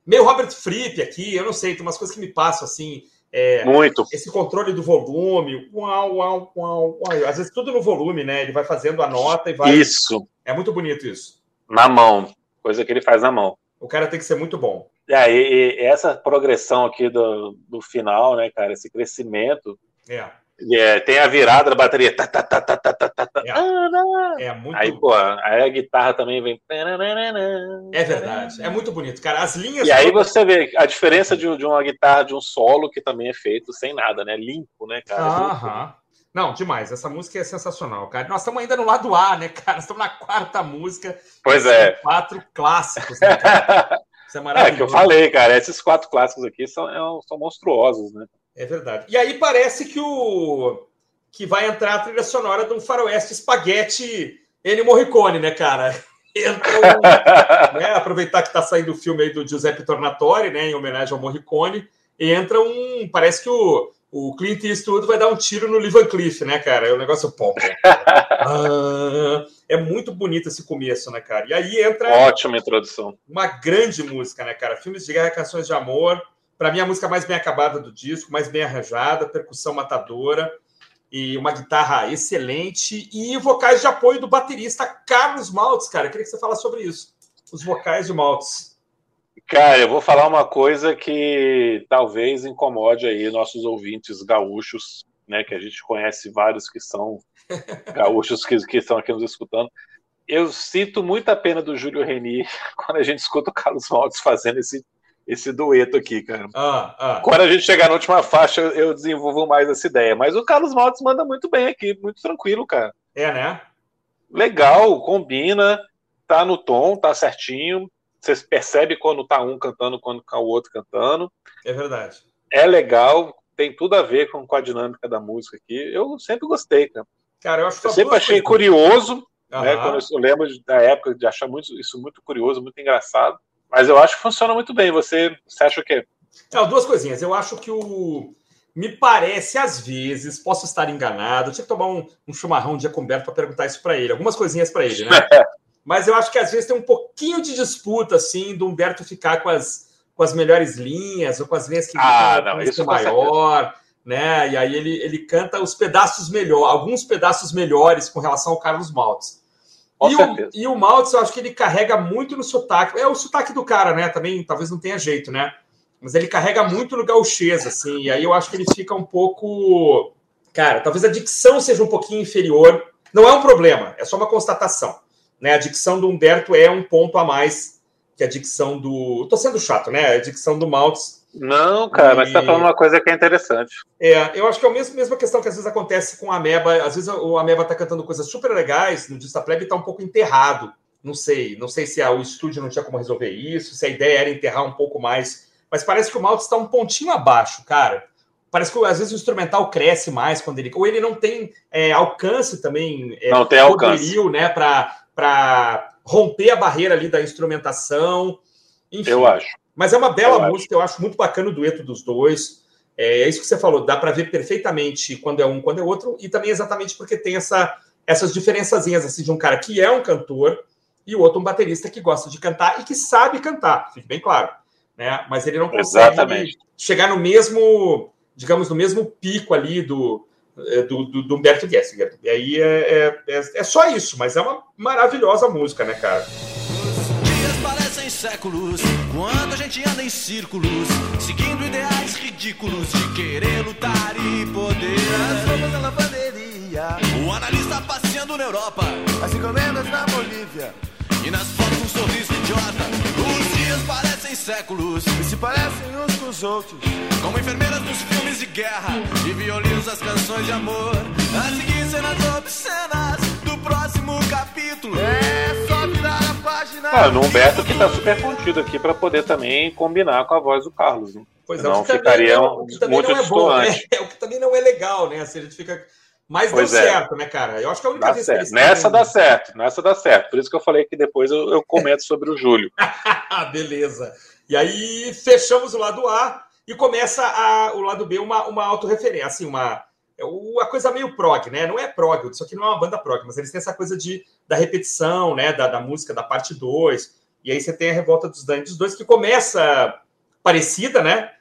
Meio Robert Fripp aqui, eu não sei, tem umas coisas que me passam assim. É, Muito. Esse controle do volume, uau, uau, uau, uau. Às vezes tudo no volume, né? Ele vai fazendo a nota e vai. Isso. É muito bonito isso. Na mão. Coisa que ele faz na mão. O cara tem que ser muito bom. É, e, e essa progressão aqui do, do final, né, cara? Esse crescimento. É. É, tem a virada da bateria. Tá, tá, tá, tá, tá, tá, tá, é, é muito. Aí, pô, aí a guitarra também vem. É verdade. É muito bonito, cara. As linhas. E aí você vê a diferença de, de uma guitarra de um solo que também é feito sem nada, né? Limpo, né, cara? Aham. Não, demais. Essa música é sensacional, cara. Nós estamos ainda no lado A, né, cara? Estamos na quarta música. Pois é. Quatro clássicos, né, [laughs] cara? Isso é maravilhoso. É que eu falei, cara. Esses quatro clássicos aqui são, é são monstruosos, né? É verdade. E aí parece que o que vai entrar a trilha sonora de um faroeste espaguete Ennio Morricone, né, cara? [laughs] Entra um, [laughs] né, aproveitar que está saindo o filme aí do Giuseppe Tornatore, né, em homenagem ao Morricone, entra um, parece que o, o Clint Eastwood vai dar um tiro no Lee Van Cleef, né, cara? É um negócio pop. [laughs] ah, é muito bonito esse começo, né, cara? E aí entra ótima introdução. Uma grande música, né, cara? Filmes de guerra, canções de amor, para mim, a música mais bem acabada do disco, mais bem arranjada, percussão matadora e uma guitarra excelente e vocais de apoio do baterista Carlos Maltz, cara. Eu queria que você falasse sobre isso. Os vocais de Maltz. Cara, eu vou falar uma coisa que talvez incomode aí nossos ouvintes gaúchos, né? Que a gente conhece vários que são [laughs] gaúchos que, que estão aqui nos escutando. Eu sinto muita pena do Júlio Reni [laughs] quando a gente escuta o Carlos Maltz fazendo esse esse dueto aqui, cara. Ah, ah. Quando a gente chegar na última faixa, eu desenvolvo mais essa ideia. Mas o Carlos Maltes manda muito bem aqui, muito tranquilo, cara. É, né? Legal, combina, tá no tom, tá certinho. Você percebe quando tá um cantando, quando tá o outro cantando. É verdade. É legal, tem tudo a ver com, com a dinâmica da música aqui. Eu sempre gostei, cara. Cara, eu acho que eu sempre achei curioso, né? Quando eu, eu lembro da época de achar muito, isso muito curioso, muito engraçado. Mas eu acho que funciona muito bem. Você, você acha o quê? Não, duas coisinhas. Eu acho que o. Me parece, às vezes, posso estar enganado. Eu tinha que tomar um, um chumarrão um dia com o Humberto para perguntar isso para ele. Algumas coisinhas para ele, né? [laughs] Mas eu acho que às vezes tem um pouquinho de disputa, assim, do Humberto ficar com as, com as melhores linhas, ou com as linhas que ah, não, isso maior, né? E aí ele, ele canta os pedaços melhor, alguns pedaços melhores com relação ao Carlos Maltz. E o, e o Maltz, eu acho que ele carrega muito no sotaque. É o sotaque do cara, né? Também talvez não tenha jeito, né? Mas ele carrega muito no gauchês, assim. E aí eu acho que ele fica um pouco. Cara, talvez a dicção seja um pouquinho inferior. Não é um problema, é só uma constatação. Né? A dicção do Humberto é um ponto a mais que a dicção do. Tô sendo chato, né? A dicção do Maltz não, cara, e... mas você tá falando uma coisa que é interessante. É, eu acho que é a mesma, mesma questão que às vezes acontece com a Ameba. Às vezes o Ameba tá cantando coisas super legais no Dista Plebe e tá um pouco enterrado. Não sei, não sei se a, o estúdio não tinha como resolver isso, se a ideia era enterrar um pouco mais. Mas parece que o Maltz está um pontinho abaixo, cara. Parece que às vezes o instrumental cresce mais quando ele. Ou ele não tem é, alcance também. É, não tem alcance. né, para romper a barreira ali da instrumentação. Enfim, eu acho. Mas é uma bela eu música, acho. eu acho muito bacana o dueto dos dois. É, é isso que você falou, dá para ver perfeitamente quando é um, quando é outro, e também exatamente porque tem essa, essas diferençazinhas assim, de um cara que é um cantor e o outro um baterista que gosta de cantar e que sabe cantar, fique bem claro. Né? Mas ele não consegue exatamente. chegar no mesmo, digamos, no mesmo pico ali do, é, do, do, do Humberto Gessinger. E aí é, é, é, é só isso, mas é uma maravilhosa música, né, cara? Séculos. Quando a gente anda em círculos, seguindo ideais ridículos de querer lutar e poder. As roupas na lavanderia. O analista passeando na Europa. As encomendas na Bolívia. E nas fotos um sorriso idiota. Os dias parecem séculos. E se parecem uns com os outros. Como enfermeiras dos filmes de guerra. E violinos as canções de amor. A seguir cenas obscenas do próximo capítulo. É ah, no Humberto que tá super contido aqui para poder também combinar com a voz do Carlos. Né? Pois é, não ficaria não, muito não é bom, né? [laughs] O que também não é legal, né? Assim, a gente fica. Mas pois deu é. certo, né, cara? Eu acho que é a única dá vez certo. que Nessa dá certo, nessa dá certo. Por isso que eu falei que depois eu, eu comento sobre o Júlio. [laughs] Beleza. E aí fechamos o lado A e começa a, o lado B uma, uma autorreferência, assim, uma é o, a coisa meio prog, né? Não é prog, isso aqui não é uma banda prog, mas eles têm essa coisa de, da repetição, né? Da, da música da parte 2. E aí você tem a Revolta dos Dantes 2, que começa parecida, né?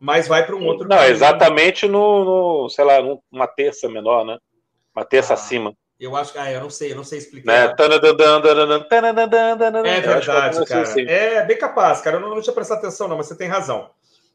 Mas vai para um outro. Não, caminho. exatamente no, no, sei lá, numa terça menor, né? Uma terça ah, acima. Eu acho que, ah, eu não sei, eu não sei explicar. Né? É verdade, cara. Assim. É bem capaz, cara. Eu não, não tinha prestado atenção, não, mas você tem razão.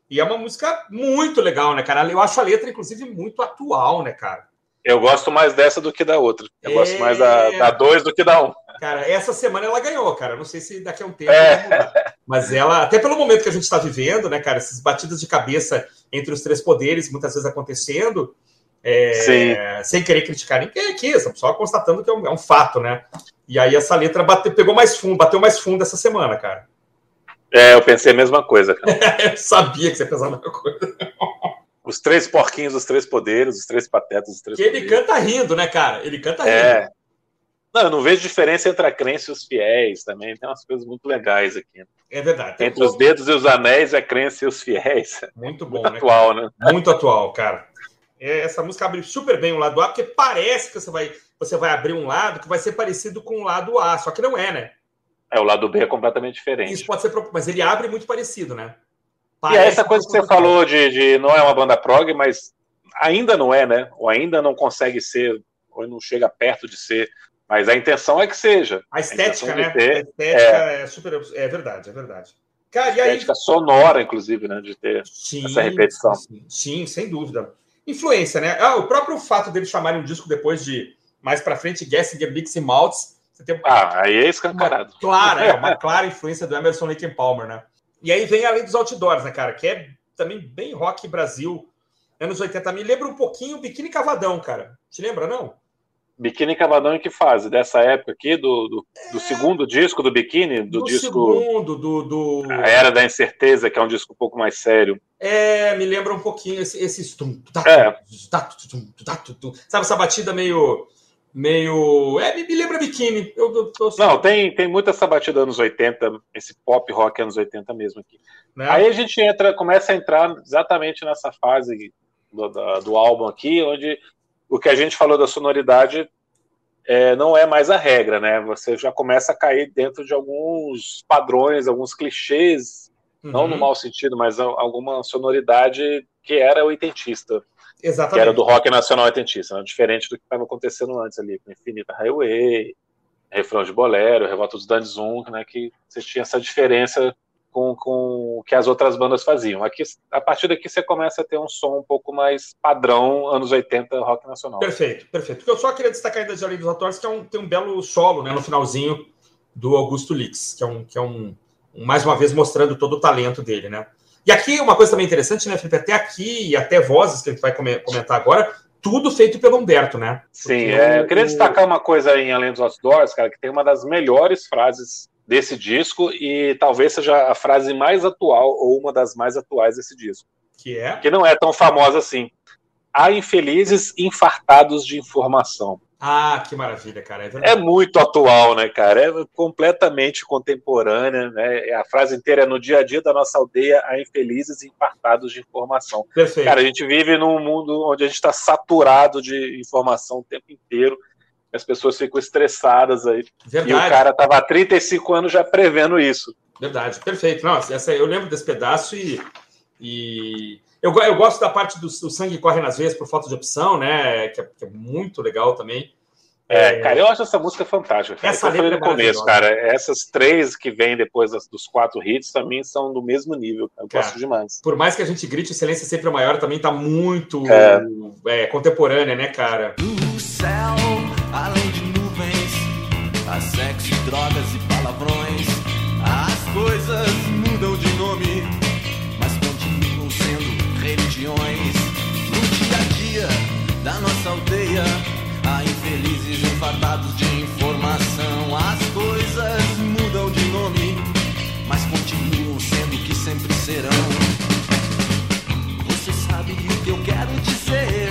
E é uma música muito legal, né, cara? Eu acho a letra, inclusive, muito atual, né, cara? Eu gosto mais dessa do que da outra. Eu é... gosto mais da 2 do que da 1. Um. Cara, essa semana ela ganhou, cara. Não sei se daqui a um tempo é. Mas ela, até pelo momento que a gente está vivendo, né, cara, essas batidas de cabeça entre os três poderes, muitas vezes acontecendo, é, sem querer criticar ninguém aqui, só constatando que é um, é um, fato, né? E aí essa letra bateu, pegou mais fundo, bateu mais fundo essa semana, cara. É, eu pensei a mesma coisa, cara. [laughs] eu sabia que você pensava a mesma coisa. Os três porquinhos, os três poderes, os três patetas, os três Que ele canta rindo, né, cara? Ele canta é. rindo. Não, eu não vejo diferença entre a crença e os fiéis também. Tem umas coisas muito legais aqui. É verdade. Entre os dedos e os anéis, a crença e os fiéis. [laughs] Muito bom, muito né, atual, né? Muito atual, cara. É, essa música abre super bem o lado A, porque parece que você vai, você vai abrir um lado que vai ser parecido com o lado A, só que não é, né? É, o lado B é completamente diferente. Isso pode ser, mas ele abre muito parecido, né? Parece e é essa coisa que você falou de, de não é uma banda prog, mas ainda não é, né? Ou ainda não consegue ser, ou não chega perto de ser. Mas a intenção é que seja. A estética, a né? Ter, a estética é, é, super. É verdade, é verdade. Cara, a estética aí... sonora, inclusive, né? De ter sim, essa repetição. Sim, sim, sem dúvida. Influência, né? Ah, o próprio fato dele chamarem um disco depois de mais para frente, Gessinger Mix Maltz, você tem ah, aí é escancarado. Clara, é uma [laughs] clara influência do Emerson Lake Palmer, né? E aí vem além dos outdoors, né, cara? Que é também bem rock Brasil, anos 80. Me lembra um pouquinho Biquíni Cavadão, cara. Te lembra, não? Biquíni Cavadão em que fase? Dessa época aqui, do, do, do é... segundo disco do Biquíni? Do, do disco. segundo, do, do. A Era da Incerteza, que é um disco um pouco mais sério. É, me lembra um pouquinho esse, esse é. Sabe essa batida meio meio. É, me, lembra biquíni. Eu, eu, eu... Não, tem, tem muita essa batida anos 80, esse pop rock anos 80 mesmo aqui. Né? Aí a gente entra, começa a entrar exatamente nessa fase do, da, do álbum aqui, onde o que a gente falou da sonoridade é, não é mais a regra, né? Você já começa a cair dentro de alguns padrões, alguns clichês, uhum. não no uhum. mau sentido, mas alguma sonoridade que era oitentista. Exatamente. Que era do rock nacional oitentista, né? diferente do que estava acontecendo antes ali, com Infinita Highway, Refrão de Bolero, Revolta dos Dandes 1, né, que você tinha essa diferença com, com o que as outras bandas faziam. Aqui, a partir daqui você começa a ter um som um pouco mais padrão, anos 80, rock nacional. Perfeito, perfeito. Eu só queria destacar ainda de Além dos Atores, que é um, tem um belo solo né, no finalzinho do Augusto Lix, que é um, que é um, mais uma vez mostrando todo o talento dele, né? E aqui uma coisa também interessante, né, Felipe? Até aqui e até vozes que a gente vai comentar agora, tudo feito pelo Humberto, né? Sim, é, eu queria destacar uma coisa em Além dos Outdoors, cara, que tem uma das melhores frases desse disco e talvez seja a frase mais atual ou uma das mais atuais desse disco. Que é? Que não é tão famosa assim. Há infelizes infartados de informação. Ah, que maravilha, cara. É, é, muito atual, né, cara? É completamente contemporânea, né? A frase inteira é no dia a dia da nossa aldeia há infelizes e infartados de informação. Perfeito. Cara, a gente vive num mundo onde a gente está saturado de informação o tempo inteiro. As pessoas ficam estressadas aí. Verdade. E o cara estava há 35 anos já prevendo isso. Verdade, perfeito. Não, essa, eu lembro desse pedaço e, e eu, eu gosto da parte do, do sangue corre nas veias por falta de opção, né? Que é, que é muito legal também. É, cara, eu acho essa música fantástica. Cara. Essa eu falei no é começo, cara. Essas três que vêm depois dos quatro hits também são do mesmo nível. Eu cara, gosto demais. Por mais que a gente grite, Excelência Sempre é Maior também tá muito é. É, contemporânea, né, cara? Do céu, além de nuvens, há sexo, drogas e palavrões. As coisas No dia a dia da nossa aldeia, há infelizes enfardados de informação. As coisas mudam de nome, mas continuam sendo o que sempre serão. Você sabe o que eu quero dizer,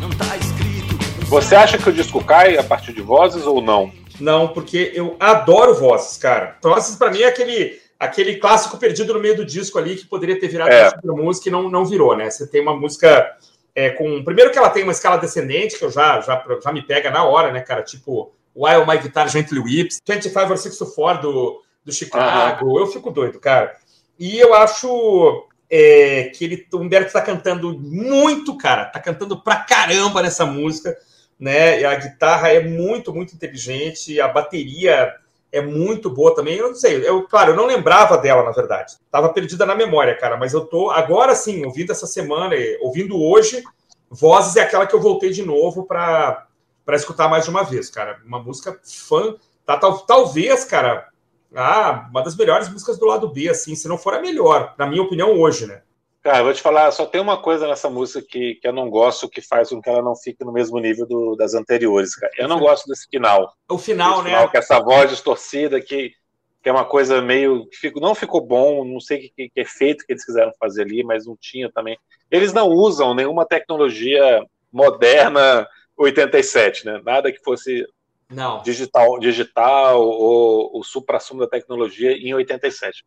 não tá escrito. Você acha que o disco cai a partir de vozes ou não? Não, porque eu adoro vozes, cara. Vozes para mim é aquele aquele clássico perdido no meio do disco ali que poderia ter virado é. música e não, não virou, né? Você tem uma música É, com, primeiro que ela tem uma escala descendente, que eu já, já, já me pega na hora, né, cara? Tipo, While My Guitar Gently Whips, 25 or 64 do, do Chicago. Uhum. Eu fico doido, cara. E eu acho é, que ele, o Humberto está cantando muito, cara. Tá cantando pra caramba nessa música, né? E a guitarra é muito, muito inteligente. A bateria é muito boa também. Eu não sei, eu, claro, eu não lembrava dela, na verdade. Tava perdida na memória, cara, mas eu tô agora sim, ouvindo essa semana, ouvindo hoje, Vozes é aquela que eu voltei de novo para escutar mais de uma vez, cara. Uma música fã, tá, tal, talvez, cara, ah, uma das melhores músicas do lado B, assim, se não for a melhor, na minha opinião, hoje, né? Cara, eu vou te falar, só tem uma coisa nessa música que, que eu não gosto, que faz com que ela não fique no mesmo nível do, das anteriores, cara. Eu não gosto desse final. O final, né? Final, que essa voz distorcida, que, que é uma coisa meio. Que fico, não ficou bom, não sei que, que, que efeito que eles quiseram fazer ali, mas não tinha também. Eles não usam nenhuma tecnologia moderna 87, né? Nada que fosse não. digital, digital ou o supra-sumo da tecnologia em 87.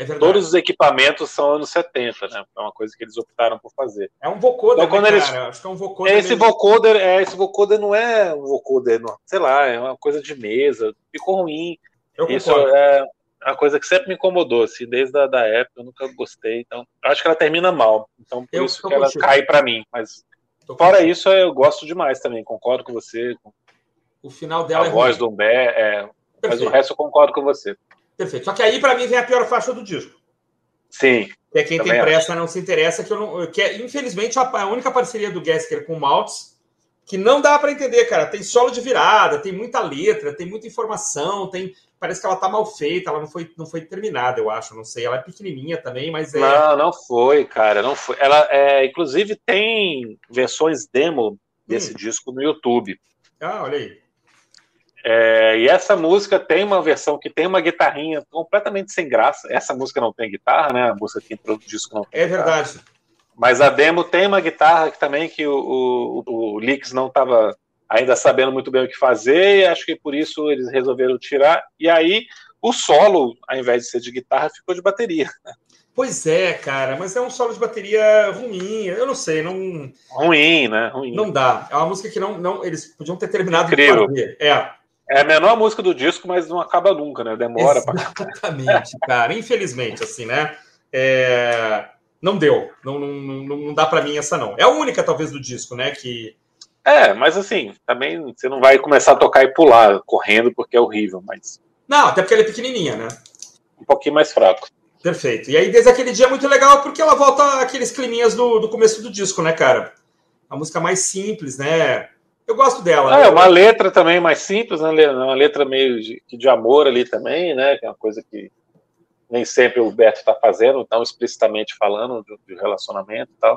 É. Todos os equipamentos são anos 70, né? É uma coisa que eles optaram por fazer. É um vocoder, então, né, eles... Acho que é um vocoder. Esse mesmo. vocoder, é, esse vocoder não é um vocoder, não, sei lá, é uma coisa de mesa, ficou ruim. Eu Isso concordo. é uma coisa que sempre me incomodou, assim, desde a da época, eu nunca gostei. Então, acho que ela termina mal. Então, por Eu isso que ela contigo. cai para mim. Mas Tô fora contigo. isso, eu gosto demais também. Concordo com você. Com O final dela a é voz ruim. do Bé, é, mas o resto eu concordo com você. Perfeito. Só que aí, para mim, vem a pior faixa do disco. Sim, Que é quem tem acho. pressa não se interessa, que eu não. Que é, infelizmente, a, única parceria do Gesker com o Maltz, que não dá para entender, cara. Tem solo de virada, tem muita letra, tem muita informação, tem. Parece que ela tá mal feita, ela não foi, não foi terminada, eu acho. Não sei. Ela é pequenininha também, mas é. Não, não foi, cara, não foi. Ela, é, inclusive, tem versões demo desse Hum. disco no YouTube. Ah, olha aí. É, e essa música tem uma versão que tem uma guitarrinha completamente sem graça. Essa música não tem guitarra, né? A música que entrou no disco não tem É guitarra. verdade. Mas a demo tem uma guitarra que também que o, o, o Lix não estava ainda sabendo muito bem o que fazer, e acho que por isso eles resolveram tirar. E aí o solo, ao invés de ser de guitarra, ficou de bateria. Pois é, cara, mas é um solo de bateria ruim. Eu não sei, não, Ruim, né? Ruim. não dá. É uma música que não, não eles podiam ter terminado Incrível. de fazer. É, É a menor música do disco, mas não acaba nunca, né? Demora pra Exatamente, [laughs] cara. Infelizmente, assim, né? É, Não deu. Não, não, não, não dá para mim essa, não. É a única, talvez, do disco, né? Que. É, mas assim, também você não vai começar a tocar e pular correndo porque é horrível, mas Não, até porque ela é pequenininha, né? um pouquinho mais fraco. Perfeito. E aí, desde aquele dia é muito legal porque ela volta aqueles climinhas do, do começo do disco, né, cara? A música mais simples, né? Eu gosto dela. Ah, é uma letra também mais simples, né? Uma letra meio de, de amor ali também, né? Que é uma coisa que nem sempre o Beto está fazendo, tão explicitamente falando de, de relacionamento e tal.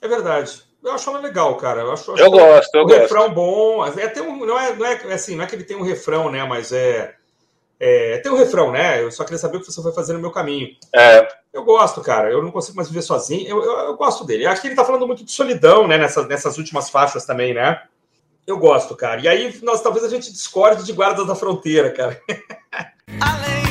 É verdade. Eu acho ela legal, cara. Eu, acho, Eu gosto, eu o gosto. refrão bom. É, tem um, não, é, não é assim, não é que ele tem um refrão, né? Mas é, é. Tem um refrão, né? Eu só queria saber o que você foi fazer no meu caminho. É, Eu gosto, cara. Eu não consigo mais viver sozinho. Eu, eu, eu gosto dele. Acho que ele tá falando muito de solidão, né? Nessas, nessas últimas faixas também, né? Eu gosto, cara. E aí, nós talvez a gente discorde de Guardas da Fronteira, cara. [laughs] Além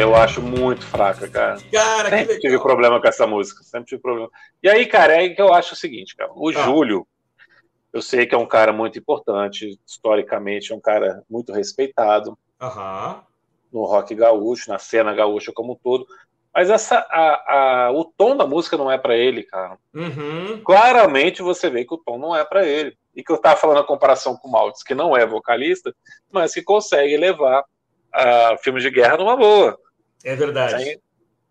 eu acho muito fraca, cara. Cara, que Sempre tive legal. problema com essa música, sempre tive problema. E aí, cara, é que eu acho o seguinte, cara. O Ah. Júlio, eu sei que é um cara muito importante, historicamente, é um cara muito respeitado Aham. no rock gaúcho, na cena gaúcha como um todo. Mas essa, a, a- o tom da música não é pra ele, cara. Uhum. Claramente você vê que o tom não é pra ele. E que eu tava falando a comparação com o Maltz, que não é vocalista, mas que consegue levar a filmes de guerra numa boa. É verdade. Aí,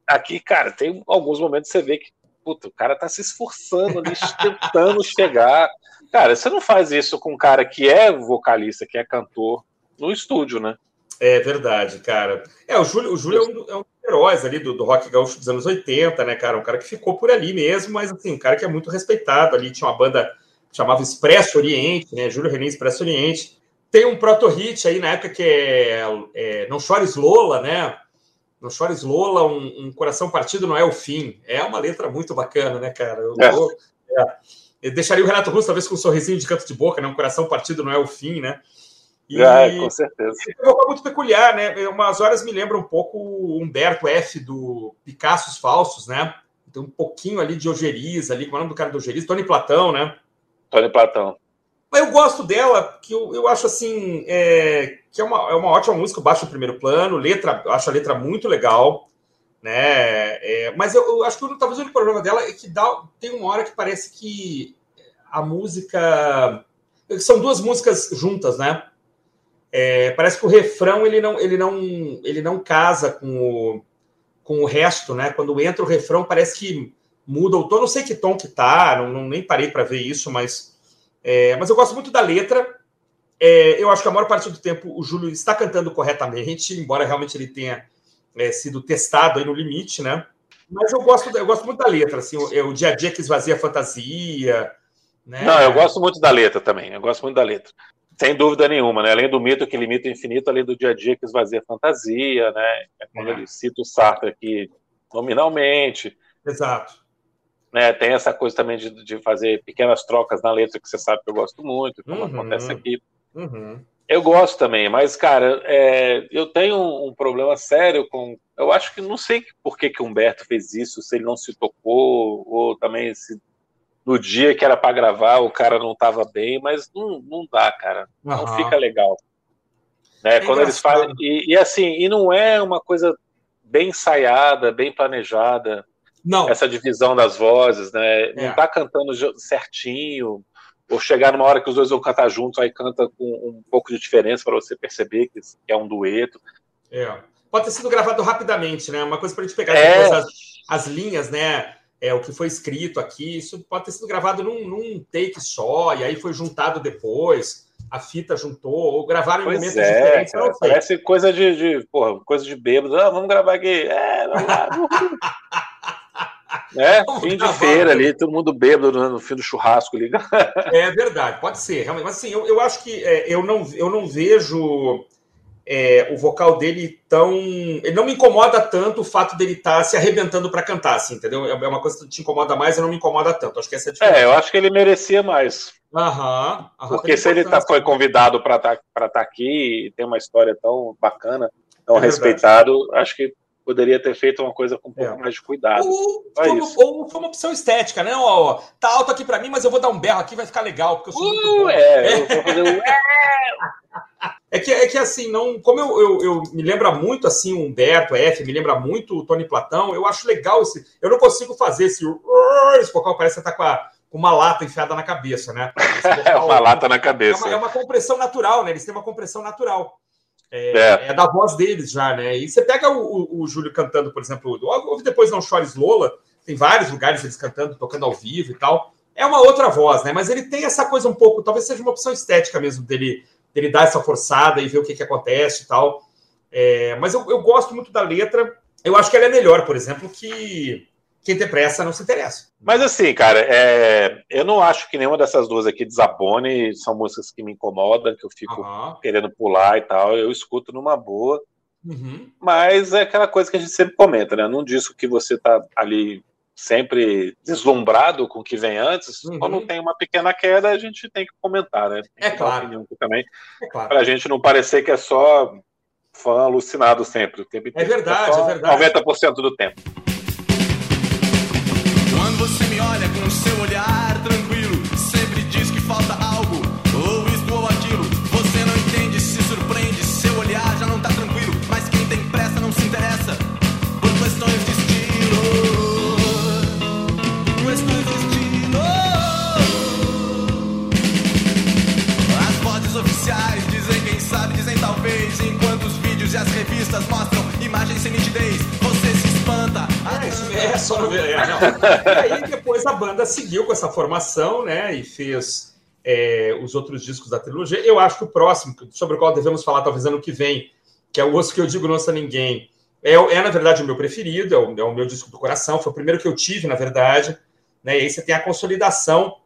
aqui, cara, tem alguns momentos que você vê que puta, o cara tá se esforçando ali, [laughs] tentando chegar. Cara, você não faz isso com um cara que é vocalista, que é cantor, no estúdio, né? É verdade, cara. É, o Júlio, o Júlio é, um, é um dos heróis ali do, do rock gaúcho dos anos 80, né, cara? Um cara que ficou por ali mesmo, mas assim, um cara que é muito respeitado ali. Tinha uma banda, chamava Expresso Oriente, né? Júlio René Expresso Oriente. Tem um proto-hit aí na época que é, é, Não Chores Lola, né? Não Chores Lola, um, um, coração partido não é o fim. É uma letra muito bacana, né, cara? Eu, é. é. deixaria o Renato Russo, talvez, com um sorrisinho de canto de boca, né? Um coração partido não é o fim, né? E, é, com certeza. É um muito peculiar, né? Umas horas me lembra um pouco o Humberto F. do Picassos Falsos, né? Tem um pouquinho ali de Ojeriz, ali, como é o nome do cara do Ojeriz? Tony Platão, né? Tony Platão. Mas eu gosto dela, que eu, eu acho assim, é, que é uma, é uma ótima música, baixo no primeiro plano, letra, acho a letra muito legal, né? É, mas eu, eu, acho que talvez o único problema dela é que dá, tem uma hora que parece que a música. São duas músicas juntas, né? É, parece que o refrão ele não, ele não, ele não casa com o, com o resto, né? Quando entra o refrão, parece que muda o tom. Não sei que tom que tá, não, não nem parei para ver isso, mas, é, mas eu gosto muito da letra. É, eu acho que a maior parte do tempo o Júlio está cantando corretamente, embora realmente ele tenha é, sido testado aí no limite, né? Mas eu gosto, eu gosto muito da letra, assim, o, é, o dia a dia que esvazia a fantasia. Né? Não, eu gosto muito da letra também, eu gosto muito da letra. Sem dúvida nenhuma, né? Além do mito que limita o infinito, além do dia a dia que esvazia a fantasia, né? É quando é. ele cita o Sartre aqui nominalmente. Exato. Né? Tem essa coisa também de, de fazer pequenas trocas na letra que você sabe que eu gosto muito, como uhum. acontece aqui. Uhum. Eu gosto também, mas, cara, é, eu tenho um, um, problema sério com. Eu acho que não sei por que, que Humberto fez isso, se ele não se tocou, ou também se no dia que era para gravar o cara não estava bem, mas não, não dá, cara. Não uhum. fica legal. Né? É Quando eles fazem. E, e, assim, e não é uma coisa bem ensaiada, bem planejada. Não. Essa divisão das vozes, né? É. Não tá cantando certinho. Ou chegar numa hora que os dois vão cantar juntos, aí canta com um pouco de diferença para você perceber que é um dueto. É. Pode ter sido gravado rapidamente, né? Uma coisa para a gente pegar é. as, as linhas, né? é, o que foi escrito aqui, isso pode ter sido gravado num, num take só, e aí foi juntado depois, a fita juntou, ou gravaram pois em momentos é, diferentes. Cara, parece coisa de, de, porra, coisa de bêbado. Ah, vamos gravar aqui. É, vamos lá. [laughs] É, [laughs] fim de feira ali, todo mundo bêbado no, fim do churrasco ali. [laughs] é verdade, pode ser, realmente. Mas assim, eu, eu acho que é, eu, não, eu não vejo é, o vocal dele tão. Ele não me incomoda tanto o fato dele estar tá se arrebentando para cantar, assim, entendeu? É, é uma coisa que te incomoda mais e não me incomoda tanto. Acho que essa é a diferença. É, eu acho que ele merecia mais. Aham. aham Porque se ele tá, foi convidado para estar tá, tá aqui e tem uma história tão bacana, tão é respeitado, acho que poderia ter feito uma coisa com um pouco é. mais de cuidado. Ou foi, uma, ou foi, uma, opção estética, né? Ó, tá alto aqui para mim, mas eu vou dar um berro aqui, vai ficar legal, porque eu sou uh, muito bom. É, [laughs] eu vou fazer um... É que, é que assim, não, como eu, eu, eu, me lembra muito assim o Humberto F, me lembra muito o Tony Platão, eu acho legal esse. Eu não consigo fazer esse. Esse vocal parece que tá com, a, com uma lata enfiada na cabeça, né? [laughs] Vocal, é uma lata na cabeça. É uma, é uma, compressão natural, né? Eles têm uma compressão natural. É, é. é da voz deles já, né? E você pega o, o, o Júlio cantando, por exemplo, ouve depois Não Chores Lola, tem vários lugares eles cantando, tocando ao vivo e tal. É uma outra voz, né? Mas ele tem essa coisa um pouco, talvez seja uma opção estética mesmo dele ele dá essa forçada e ver o que, que acontece e tal. É, mas eu, eu, gosto muito da letra. Eu acho que ela é melhor, por exemplo, que quem tem pressa não se interessa. Mas assim, cara, é, eu não acho que nenhuma dessas duas aqui desabone. São músicas que me incomodam, que eu fico uhum. querendo pular e tal. Eu escuto numa boa. Uhum. Mas é aquela coisa que a gente sempre comenta, né? Num disco que você tá ali sempre deslumbrado com o que vem antes, uhum. quando tem uma pequena queda, a gente tem que comentar, né? é claro. também, é claro. Para a gente não parecer que é só fã alucinado sempre. O tempo. É verdade, é, é verdade. 90% do tempo. Você me olha com o seu olhar tranquilo, sempre diz que falta algo, ou isto ou aquilo. Você não entende, se surpreende, seu olhar já não tá tranquilo, mas quem tem pressa não se interessa por questões de oficiais dizem quem sabe, dizem talvez. Enquanto os vídeos e as revistas mostram imagens sem nitidez. É, é só no é, E aí depois a banda seguiu com essa formação, né? E fez é, os outros discos da trilogia. Eu acho que o próximo, sobre o qual devemos falar talvez ano que vem, que é o Osso que eu digo Nossa Ninguém, é, é na verdade o meu preferido, é o, é o meu disco do coração, foi o primeiro que eu tive, na verdade. Né? E aí você tem a consolidação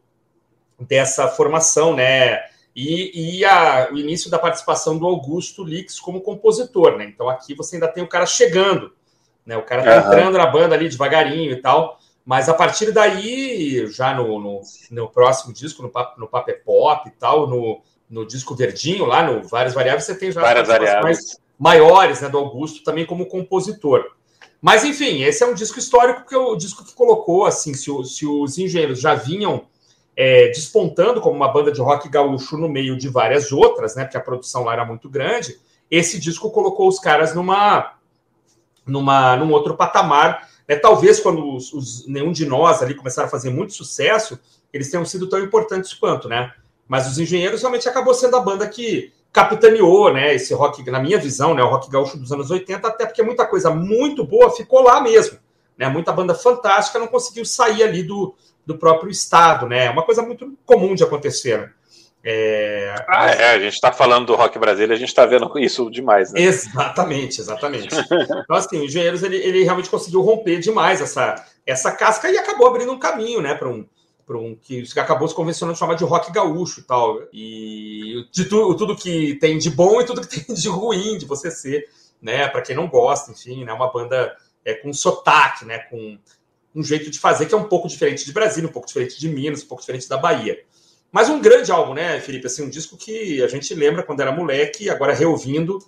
dessa formação, né? E, e a, o início da participação do Augusto Lix como compositor, né? Então aqui você ainda tem o cara chegando, né? O cara tá uhum. entrando na banda ali devagarinho e tal. Mas a partir daí, já no, no, no próximo disco, no, no Paper Pop e tal, no, no disco verdinho, lá no Várias Variáveis, você tem já Várias variáveis. maiores né, do Augusto também como compositor. Mas, enfim, esse é um disco histórico, que é o disco que colocou, assim, se, se os engenheiros já vinham é, despontando como uma banda de rock gaúcho no meio de várias outras, né, porque a produção lá era muito grande, esse disco colocou os caras numa, numa, num outro patamar é, talvez quando os, os, nenhum de nós ali começaram a fazer muito sucesso, eles tenham sido tão importantes quanto, né? Mas os engenheiros realmente acabou sendo a banda que capitaneou, né? Esse rock, na minha visão, né? O rock gaúcho dos anos 80, até porque muita coisa muito boa ficou lá mesmo. Né? Muita banda fantástica não conseguiu sair ali do, do próprio estado, né? É uma coisa muito comum de acontecer. É... Ah, é, a gente está falando do rock brasileiro, a gente está vendo isso demais, né? Exatamente, exatamente. então, assim, o Engenheiros ele, ele realmente conseguiu romper demais essa, essa casca e acabou abrindo um caminho, né, para um, um que acabou se convencionando chamar de rock gaúcho e tal. E de tu, tudo que tem de bom e tudo que [laughs] tem de ruim de você ser, né, para quem não gosta, enfim, né, uma banda é, com sotaque, né, com um jeito de fazer que é um pouco diferente de Brasília, um pouco diferente de Minas, um pouco diferente da Bahia. Mas um grande álbum, né, Felipe? Assim, um disco que a gente lembra quando era moleque, agora reouvindo,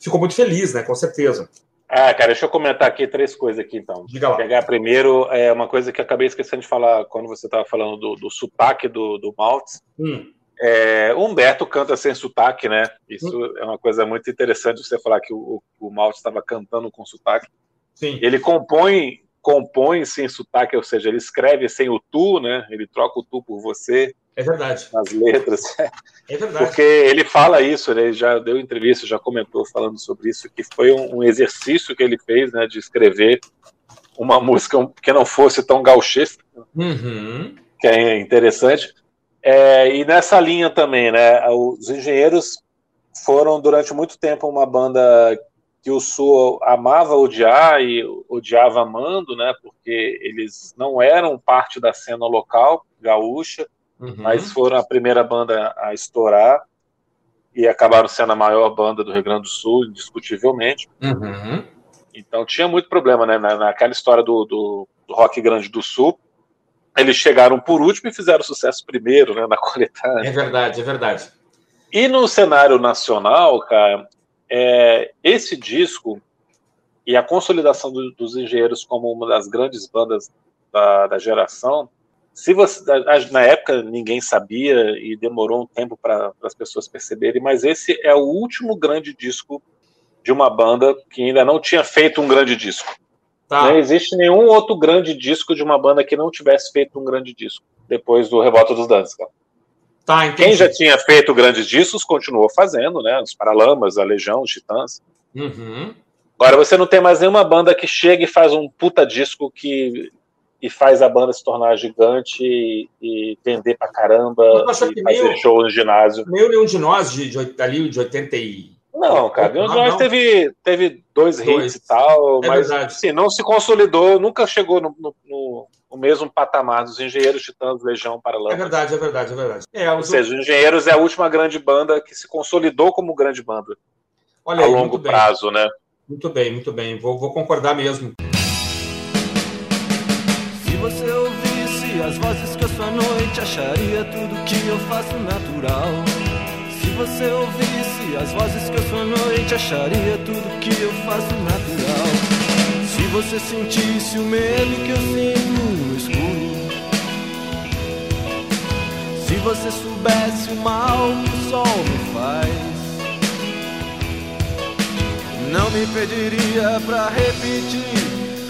ficou muito feliz, né? Com certeza. Ah, cara, deixa eu comentar aqui três coisas aqui, então. Diga lá. Pegar primeiro, é uma coisa que acabei esquecendo de falar quando você estava falando do, do sotaque do, do Maltz. Hum. É, Humberto canta sem sotaque, né? Isso hum. é uma coisa muito interessante você falar que o, o Maltz estava cantando com sotaque. Sim. Ele compõe compõe sem sotaque, ou seja, ele escreve sem o tu, né? Ele troca o tu por você. É verdade. Nas letras. É verdade. Porque ele fala isso, ele já deu entrevista, já comentou falando sobre isso, que foi um, um exercício que ele fez, né, de escrever uma música que não fosse tão gauchista, uhum. que é interessante. É, e nessa linha também, né, os engenheiros foram durante muito tempo uma banda que o Sul amava odiar e odiava amando, né, porque eles não eram parte da cena local gaúcha, uhum. mas foram a primeira banda a estourar e acabaram sendo a maior banda do Rio Grande do Sul, indiscutivelmente. Uhum. Então tinha muito problema, né, na, naquela história do, do, do Rock Grande do Sul, eles chegaram por último e fizeram sucesso primeiro, né, na [laughs] coletânea. É verdade, é verdade. E no cenário nacional, cara, é, esse disco e a consolidação do, dos engenheiros como uma das grandes bandas da, da geração, se você na época ninguém sabia e demorou um tempo para as pessoas perceberem, mas esse é o último grande disco de uma banda que ainda não tinha feito um grande disco. Tá. Não existe nenhum outro grande disco de uma banda que não tivesse feito um grande disco depois do Revolta dos Danças. Tá, Quem já tinha feito grandes discos continuou fazendo, né? Os Paralamas, a Legião, os Titãs. Uhum. Agora você não tem mais nenhuma banda que chega e faz um puta disco que e faz a banda se tornar gigante e, e vender pra caramba e fazer meio, show no ginásio. Meio nenhum de nós de, de, ali de 80 e... Não, cara, nenhum de nós teve, teve dois, dois hits e tal, é mas assim, não se consolidou, nunca chegou no, no, no o mesmo patamar dos Engenheiros Titãs, Legião, Paralamas. É verdade, é verdade, é verdade. É, Ou seja, os Engenheiros é a última grande banda que se consolidou como grande banda. Olha a aí, longo prazo, né? Muito bem, muito bem. Vou, vou concordar mesmo. Noite, acharia tudo que eu faço natural. Se você ouvisse as vozes que eu sou noite, acharia tudo que eu faço natural. Se você sentisse o medo que eu sinto no escuro. Se você soubesse o mal que o sol me faz. Não me pediria pra repetir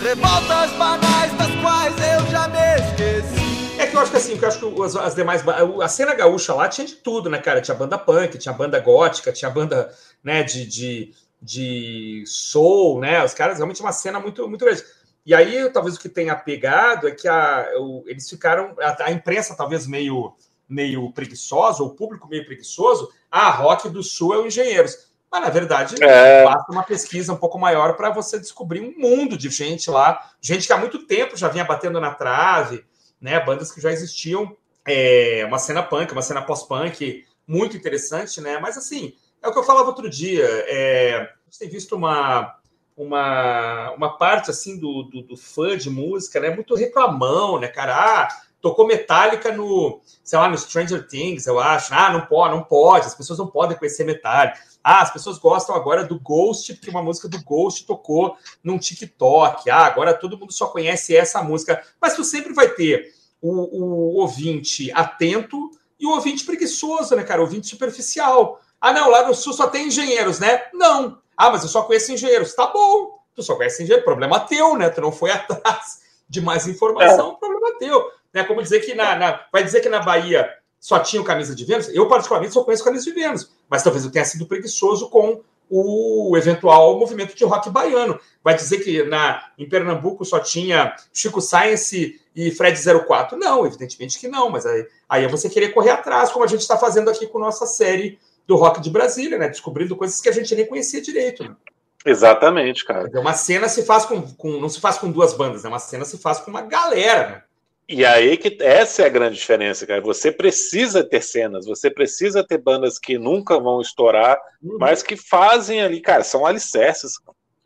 revoltas banais das quais eu já me esqueci. É que eu acho que assim, eu acho que as, as, demais. A cena gaúcha lá tinha de tudo, né, cara? Tinha banda punk, tinha banda gótica, tinha banda né, de, de de soul, né? Os caras realmente uma cena muito, muito grande. E aí, talvez o que tenha pegado é que a, o, eles ficaram, a, a, imprensa talvez meio, meio preguiçosa, o público meio preguiçoso, a ah, rock do sul é o Engenheiros. Mas, na verdade, é... basta uma pesquisa um pouco maior para você descobrir um mundo de gente lá, gente que há muito tempo já vinha batendo na trave, né? Bandas que já existiam é, uma cena punk, uma cena pós-punk muito interessante, né? Mas assim, é o que eu falava outro dia. É, a gente tem visto uma, uma, uma parte assim do, do, do, fã de música, né? Muito reclamão, né, cara? Ah, tocou Metallica no, sei lá, no Stranger Things, eu acho. Ah, não pode, não pode, as pessoas não podem conhecer Metallica. Ah, as pessoas gostam agora do Ghost, porque uma música do Ghost tocou num TikTok. Ah, agora todo mundo só conhece essa música. Mas tu sempre vai ter o, o ouvinte atento e o ouvinte preguiçoso, né, cara? O ouvinte superficial. Ah, não, lá no Sul só tem engenheiros, né? Não. Ah, mas eu só conheço engenheiros. Tá bom. Tu só conhece engenheiro. Problema teu, né? Tu não foi [laughs] atrás de mais informação. É. Problema teu. Né? Como dizer que na, na, Vai dizer que na Bahia só tinha camisa de Vênus? Eu, particularmente, só conheço camisa de Vênus. Mas talvez eu tenha sido preguiçoso com o eventual movimento de rock baiano. Vai dizer que na, em Pernambuco só tinha Chico Science e Fred 04? Não, evidentemente que não, mas aí, aí é você querer correr atrás, como a gente está fazendo aqui com nossa série do rock de Brasília, né? Descobrindo coisas que a gente nem conhecia direito. Né? Exatamente, cara. Uma cena se faz com, com, não se faz com duas bandas, né? Uma cena se faz com uma galera, né? E aí que essa é a grande diferença, cara. Você precisa ter cenas, você precisa ter bandas que nunca vão estourar, uhum. mas que fazem ali, cara, são alicerces.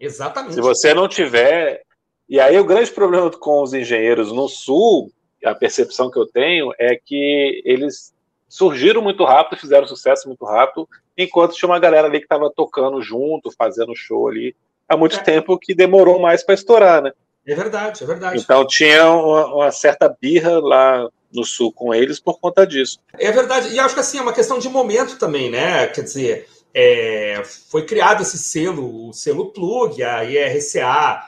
Exatamente. Se você não tiver. E aí o grande problema com os engenheiros no sul, a percepção que eu tenho é que eles surgiram muito rápido, fizeram sucesso muito rápido, enquanto tinha uma galera ali que estava tocando junto, fazendo show ali há muito é. tempo que demorou mais para estourar, né? É verdade, é verdade. Então tinha uma, uma, certa birra lá no sul com eles por conta disso. É verdade, e acho que assim, é uma questão de momento também, né? Quer dizer, é, foi criado esse selo, o selo Plug, a IRCA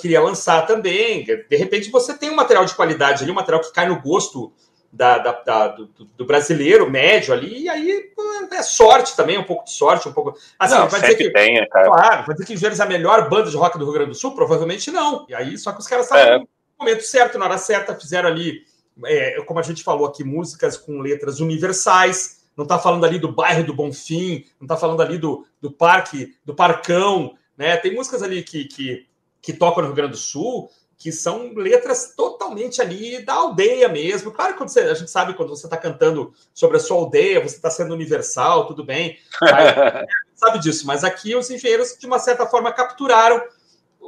queria lançar também. De repente você tem um material de qualidade ali, um material que cai no gosto da, da, da do, do, brasileiro médio ali, e aí é sorte também, um pouco de sorte, um pouco. Assim, não, vai dizer que. Tem, cara. Claro, vai dizer que Engenheiros é a melhor banda de rock do Rio Grande do Sul? Provavelmente não. E aí, só que os caras estavam é. no momento certo, na hora certa, fizeram ali, é, como a gente falou aqui, músicas com letras universais. Não está falando ali do bairro do Bonfim, não está falando ali do, do parque, do Parcão, né? Tem músicas ali que, que, que tocam no Rio Grande do Sul que são letras totalmente ali da aldeia mesmo. Claro que você, a gente sabe quando você está cantando sobre a sua aldeia, você está sendo universal, tudo bem. Mas, [laughs] sabe disso, mas aqui os engenheiros, de uma certa forma, capturaram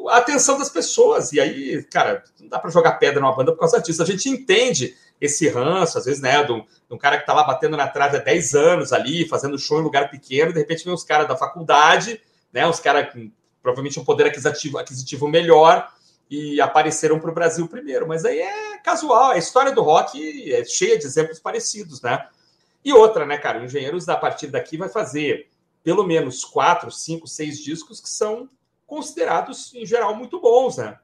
a atenção das pessoas. E aí, cara, não dá para jogar pedra numa banda por causa disso. A gente entende esse ranço, às vezes, né, de um, de um cara que está lá batendo na trave há 10 anos ali, fazendo show em lugar pequeno, de repente vem os caras da faculdade, né, os caras com provavelmente um poder aquisitivo, aquisitivo melhor, e apareceram para o Brasil primeiro. Mas aí é casual, a história do rock é cheia de exemplos parecidos, né? E outra, né, cara? O Engenheiros, da partir daqui, vai fazer pelo menos quatro, cinco, seis discos que são considerados, em geral, muito bons, né?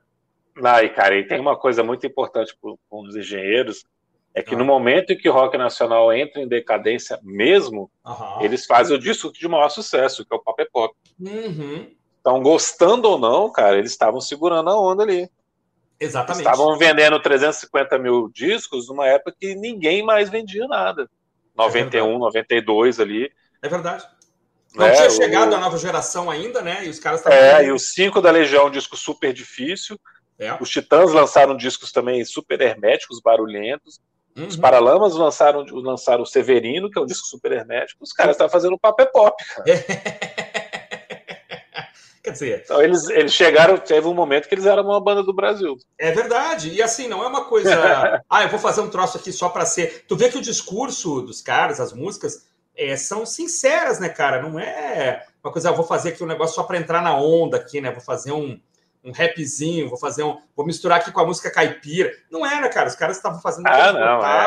Ah, e cara, e tem uma coisa muito importante para os engenheiros, é que ah. no momento em que o rock nacional entra em decadência mesmo, Aham. eles fazem o disco de maior sucesso, que é o Pop é Pop. Uhum. Então, gostando ou não, cara, eles estavam segurando a onda ali. Exatamente. Estavam vendendo 350 mil discos numa época que ninguém mais vendia nada. 91, é 92 ali. É verdade. Não é, tinha chegado o... a nova geração ainda, né? E os caras estavam. É, e os cinco da Legião, um disco super difícil. É. Os Titãs lançaram discos também super herméticos, barulhentos. Uhum. Os Paralamas lançaram, lançaram o Severino, que é um disco super hermético. Os caras estavam fazendo papel pop, cara. [laughs] Quer dizer. Então, eles, eles chegaram, teve um momento que eles eram uma banda do Brasil. É verdade. E assim, não é uma coisa. [laughs] ah, eu vou fazer um troço aqui só para ser. Tu vê que o discurso dos caras, as músicas, é, são sinceras, né, cara? Não é uma coisa, ah, vou fazer aqui um negócio só para entrar na onda aqui, né? Vou fazer um um rapzinho, vou fazer um. Vou misturar aqui com a música caipira. Não era, cara. Os caras estavam fazendo o que ah,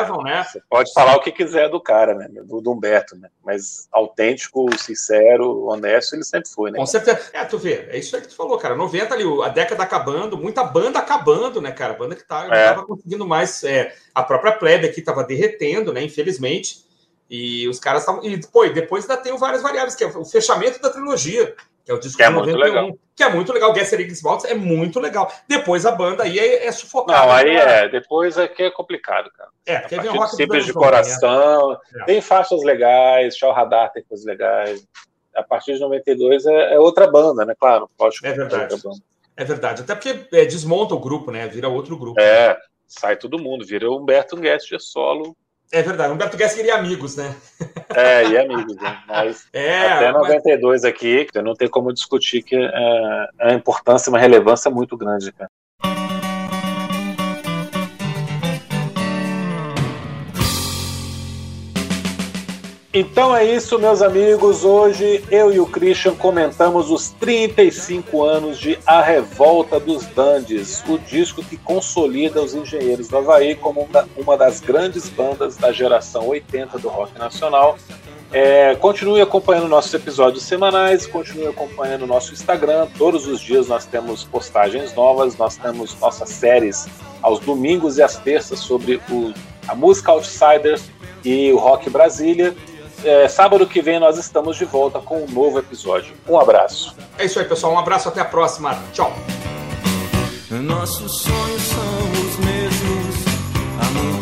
não, é. né? Você pode falar o que quiser do cara, né? Do, do, Humberto, né? Mas autêntico, sincero, honesto, ele sempre foi, né? Com certeza. É, tu vê, é isso aí que tu falou, cara. 90 ali, a década acabando, muita banda acabando, né, cara? Banda que tá, é. não tava conseguindo mais. É, a própria plebe aqui tava derretendo, né? Infelizmente. E os caras estavam. E, pô, depois ainda tem várias variáveis, que é o fechamento da trilogia que é o disco que é 91, muito legal. que é muito legal. Guess X Box é muito legal. Depois a banda aí é, é sufocada. Não, aí né? é. Depois é que é complicado, cara. É, porque vem rock simples de coração. É. Tem faixas legais, Tchau Radar tem coisas legais. A partir de 92 é, é outra banda, né? Claro, lógico. É verdade. É, é verdade. Até porque é, desmonta o grupo, né? Vira outro grupo. É, sai todo mundo. Vira o Humberto Guest solo É verdade, Humberto Guess queria amigos, né? É, e amigos, né? Mas [laughs] é, até 92 mas... aqui, não tem como discutir que é, a importância, uma relevância muito grande, cara. Então é isso, meus amigos. Hoje eu e o Christian comentamos os 35 anos de A Revolta dos Dandes, o disco que consolida os Engenheiros do Havaí como uma das grandes bandas da geração 80 do rock nacional. É, continue acompanhando nossos episódios semanais, continue acompanhando nosso Instagram. Todos os dias nós temos postagens novas, nós temos nossas séries aos domingos e às terças sobre o, a música Outsiders e o Rock Brasília. É, sábado que vem nós estamos de volta com um novo episódio. Um abraço. É isso aí, pessoal. Um abraço, até a próxima. Tchau. Nossos sonhos são os mesmos há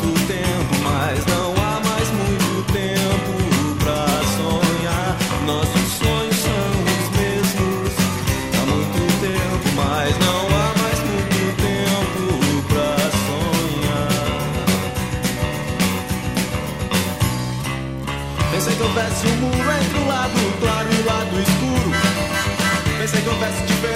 Pensei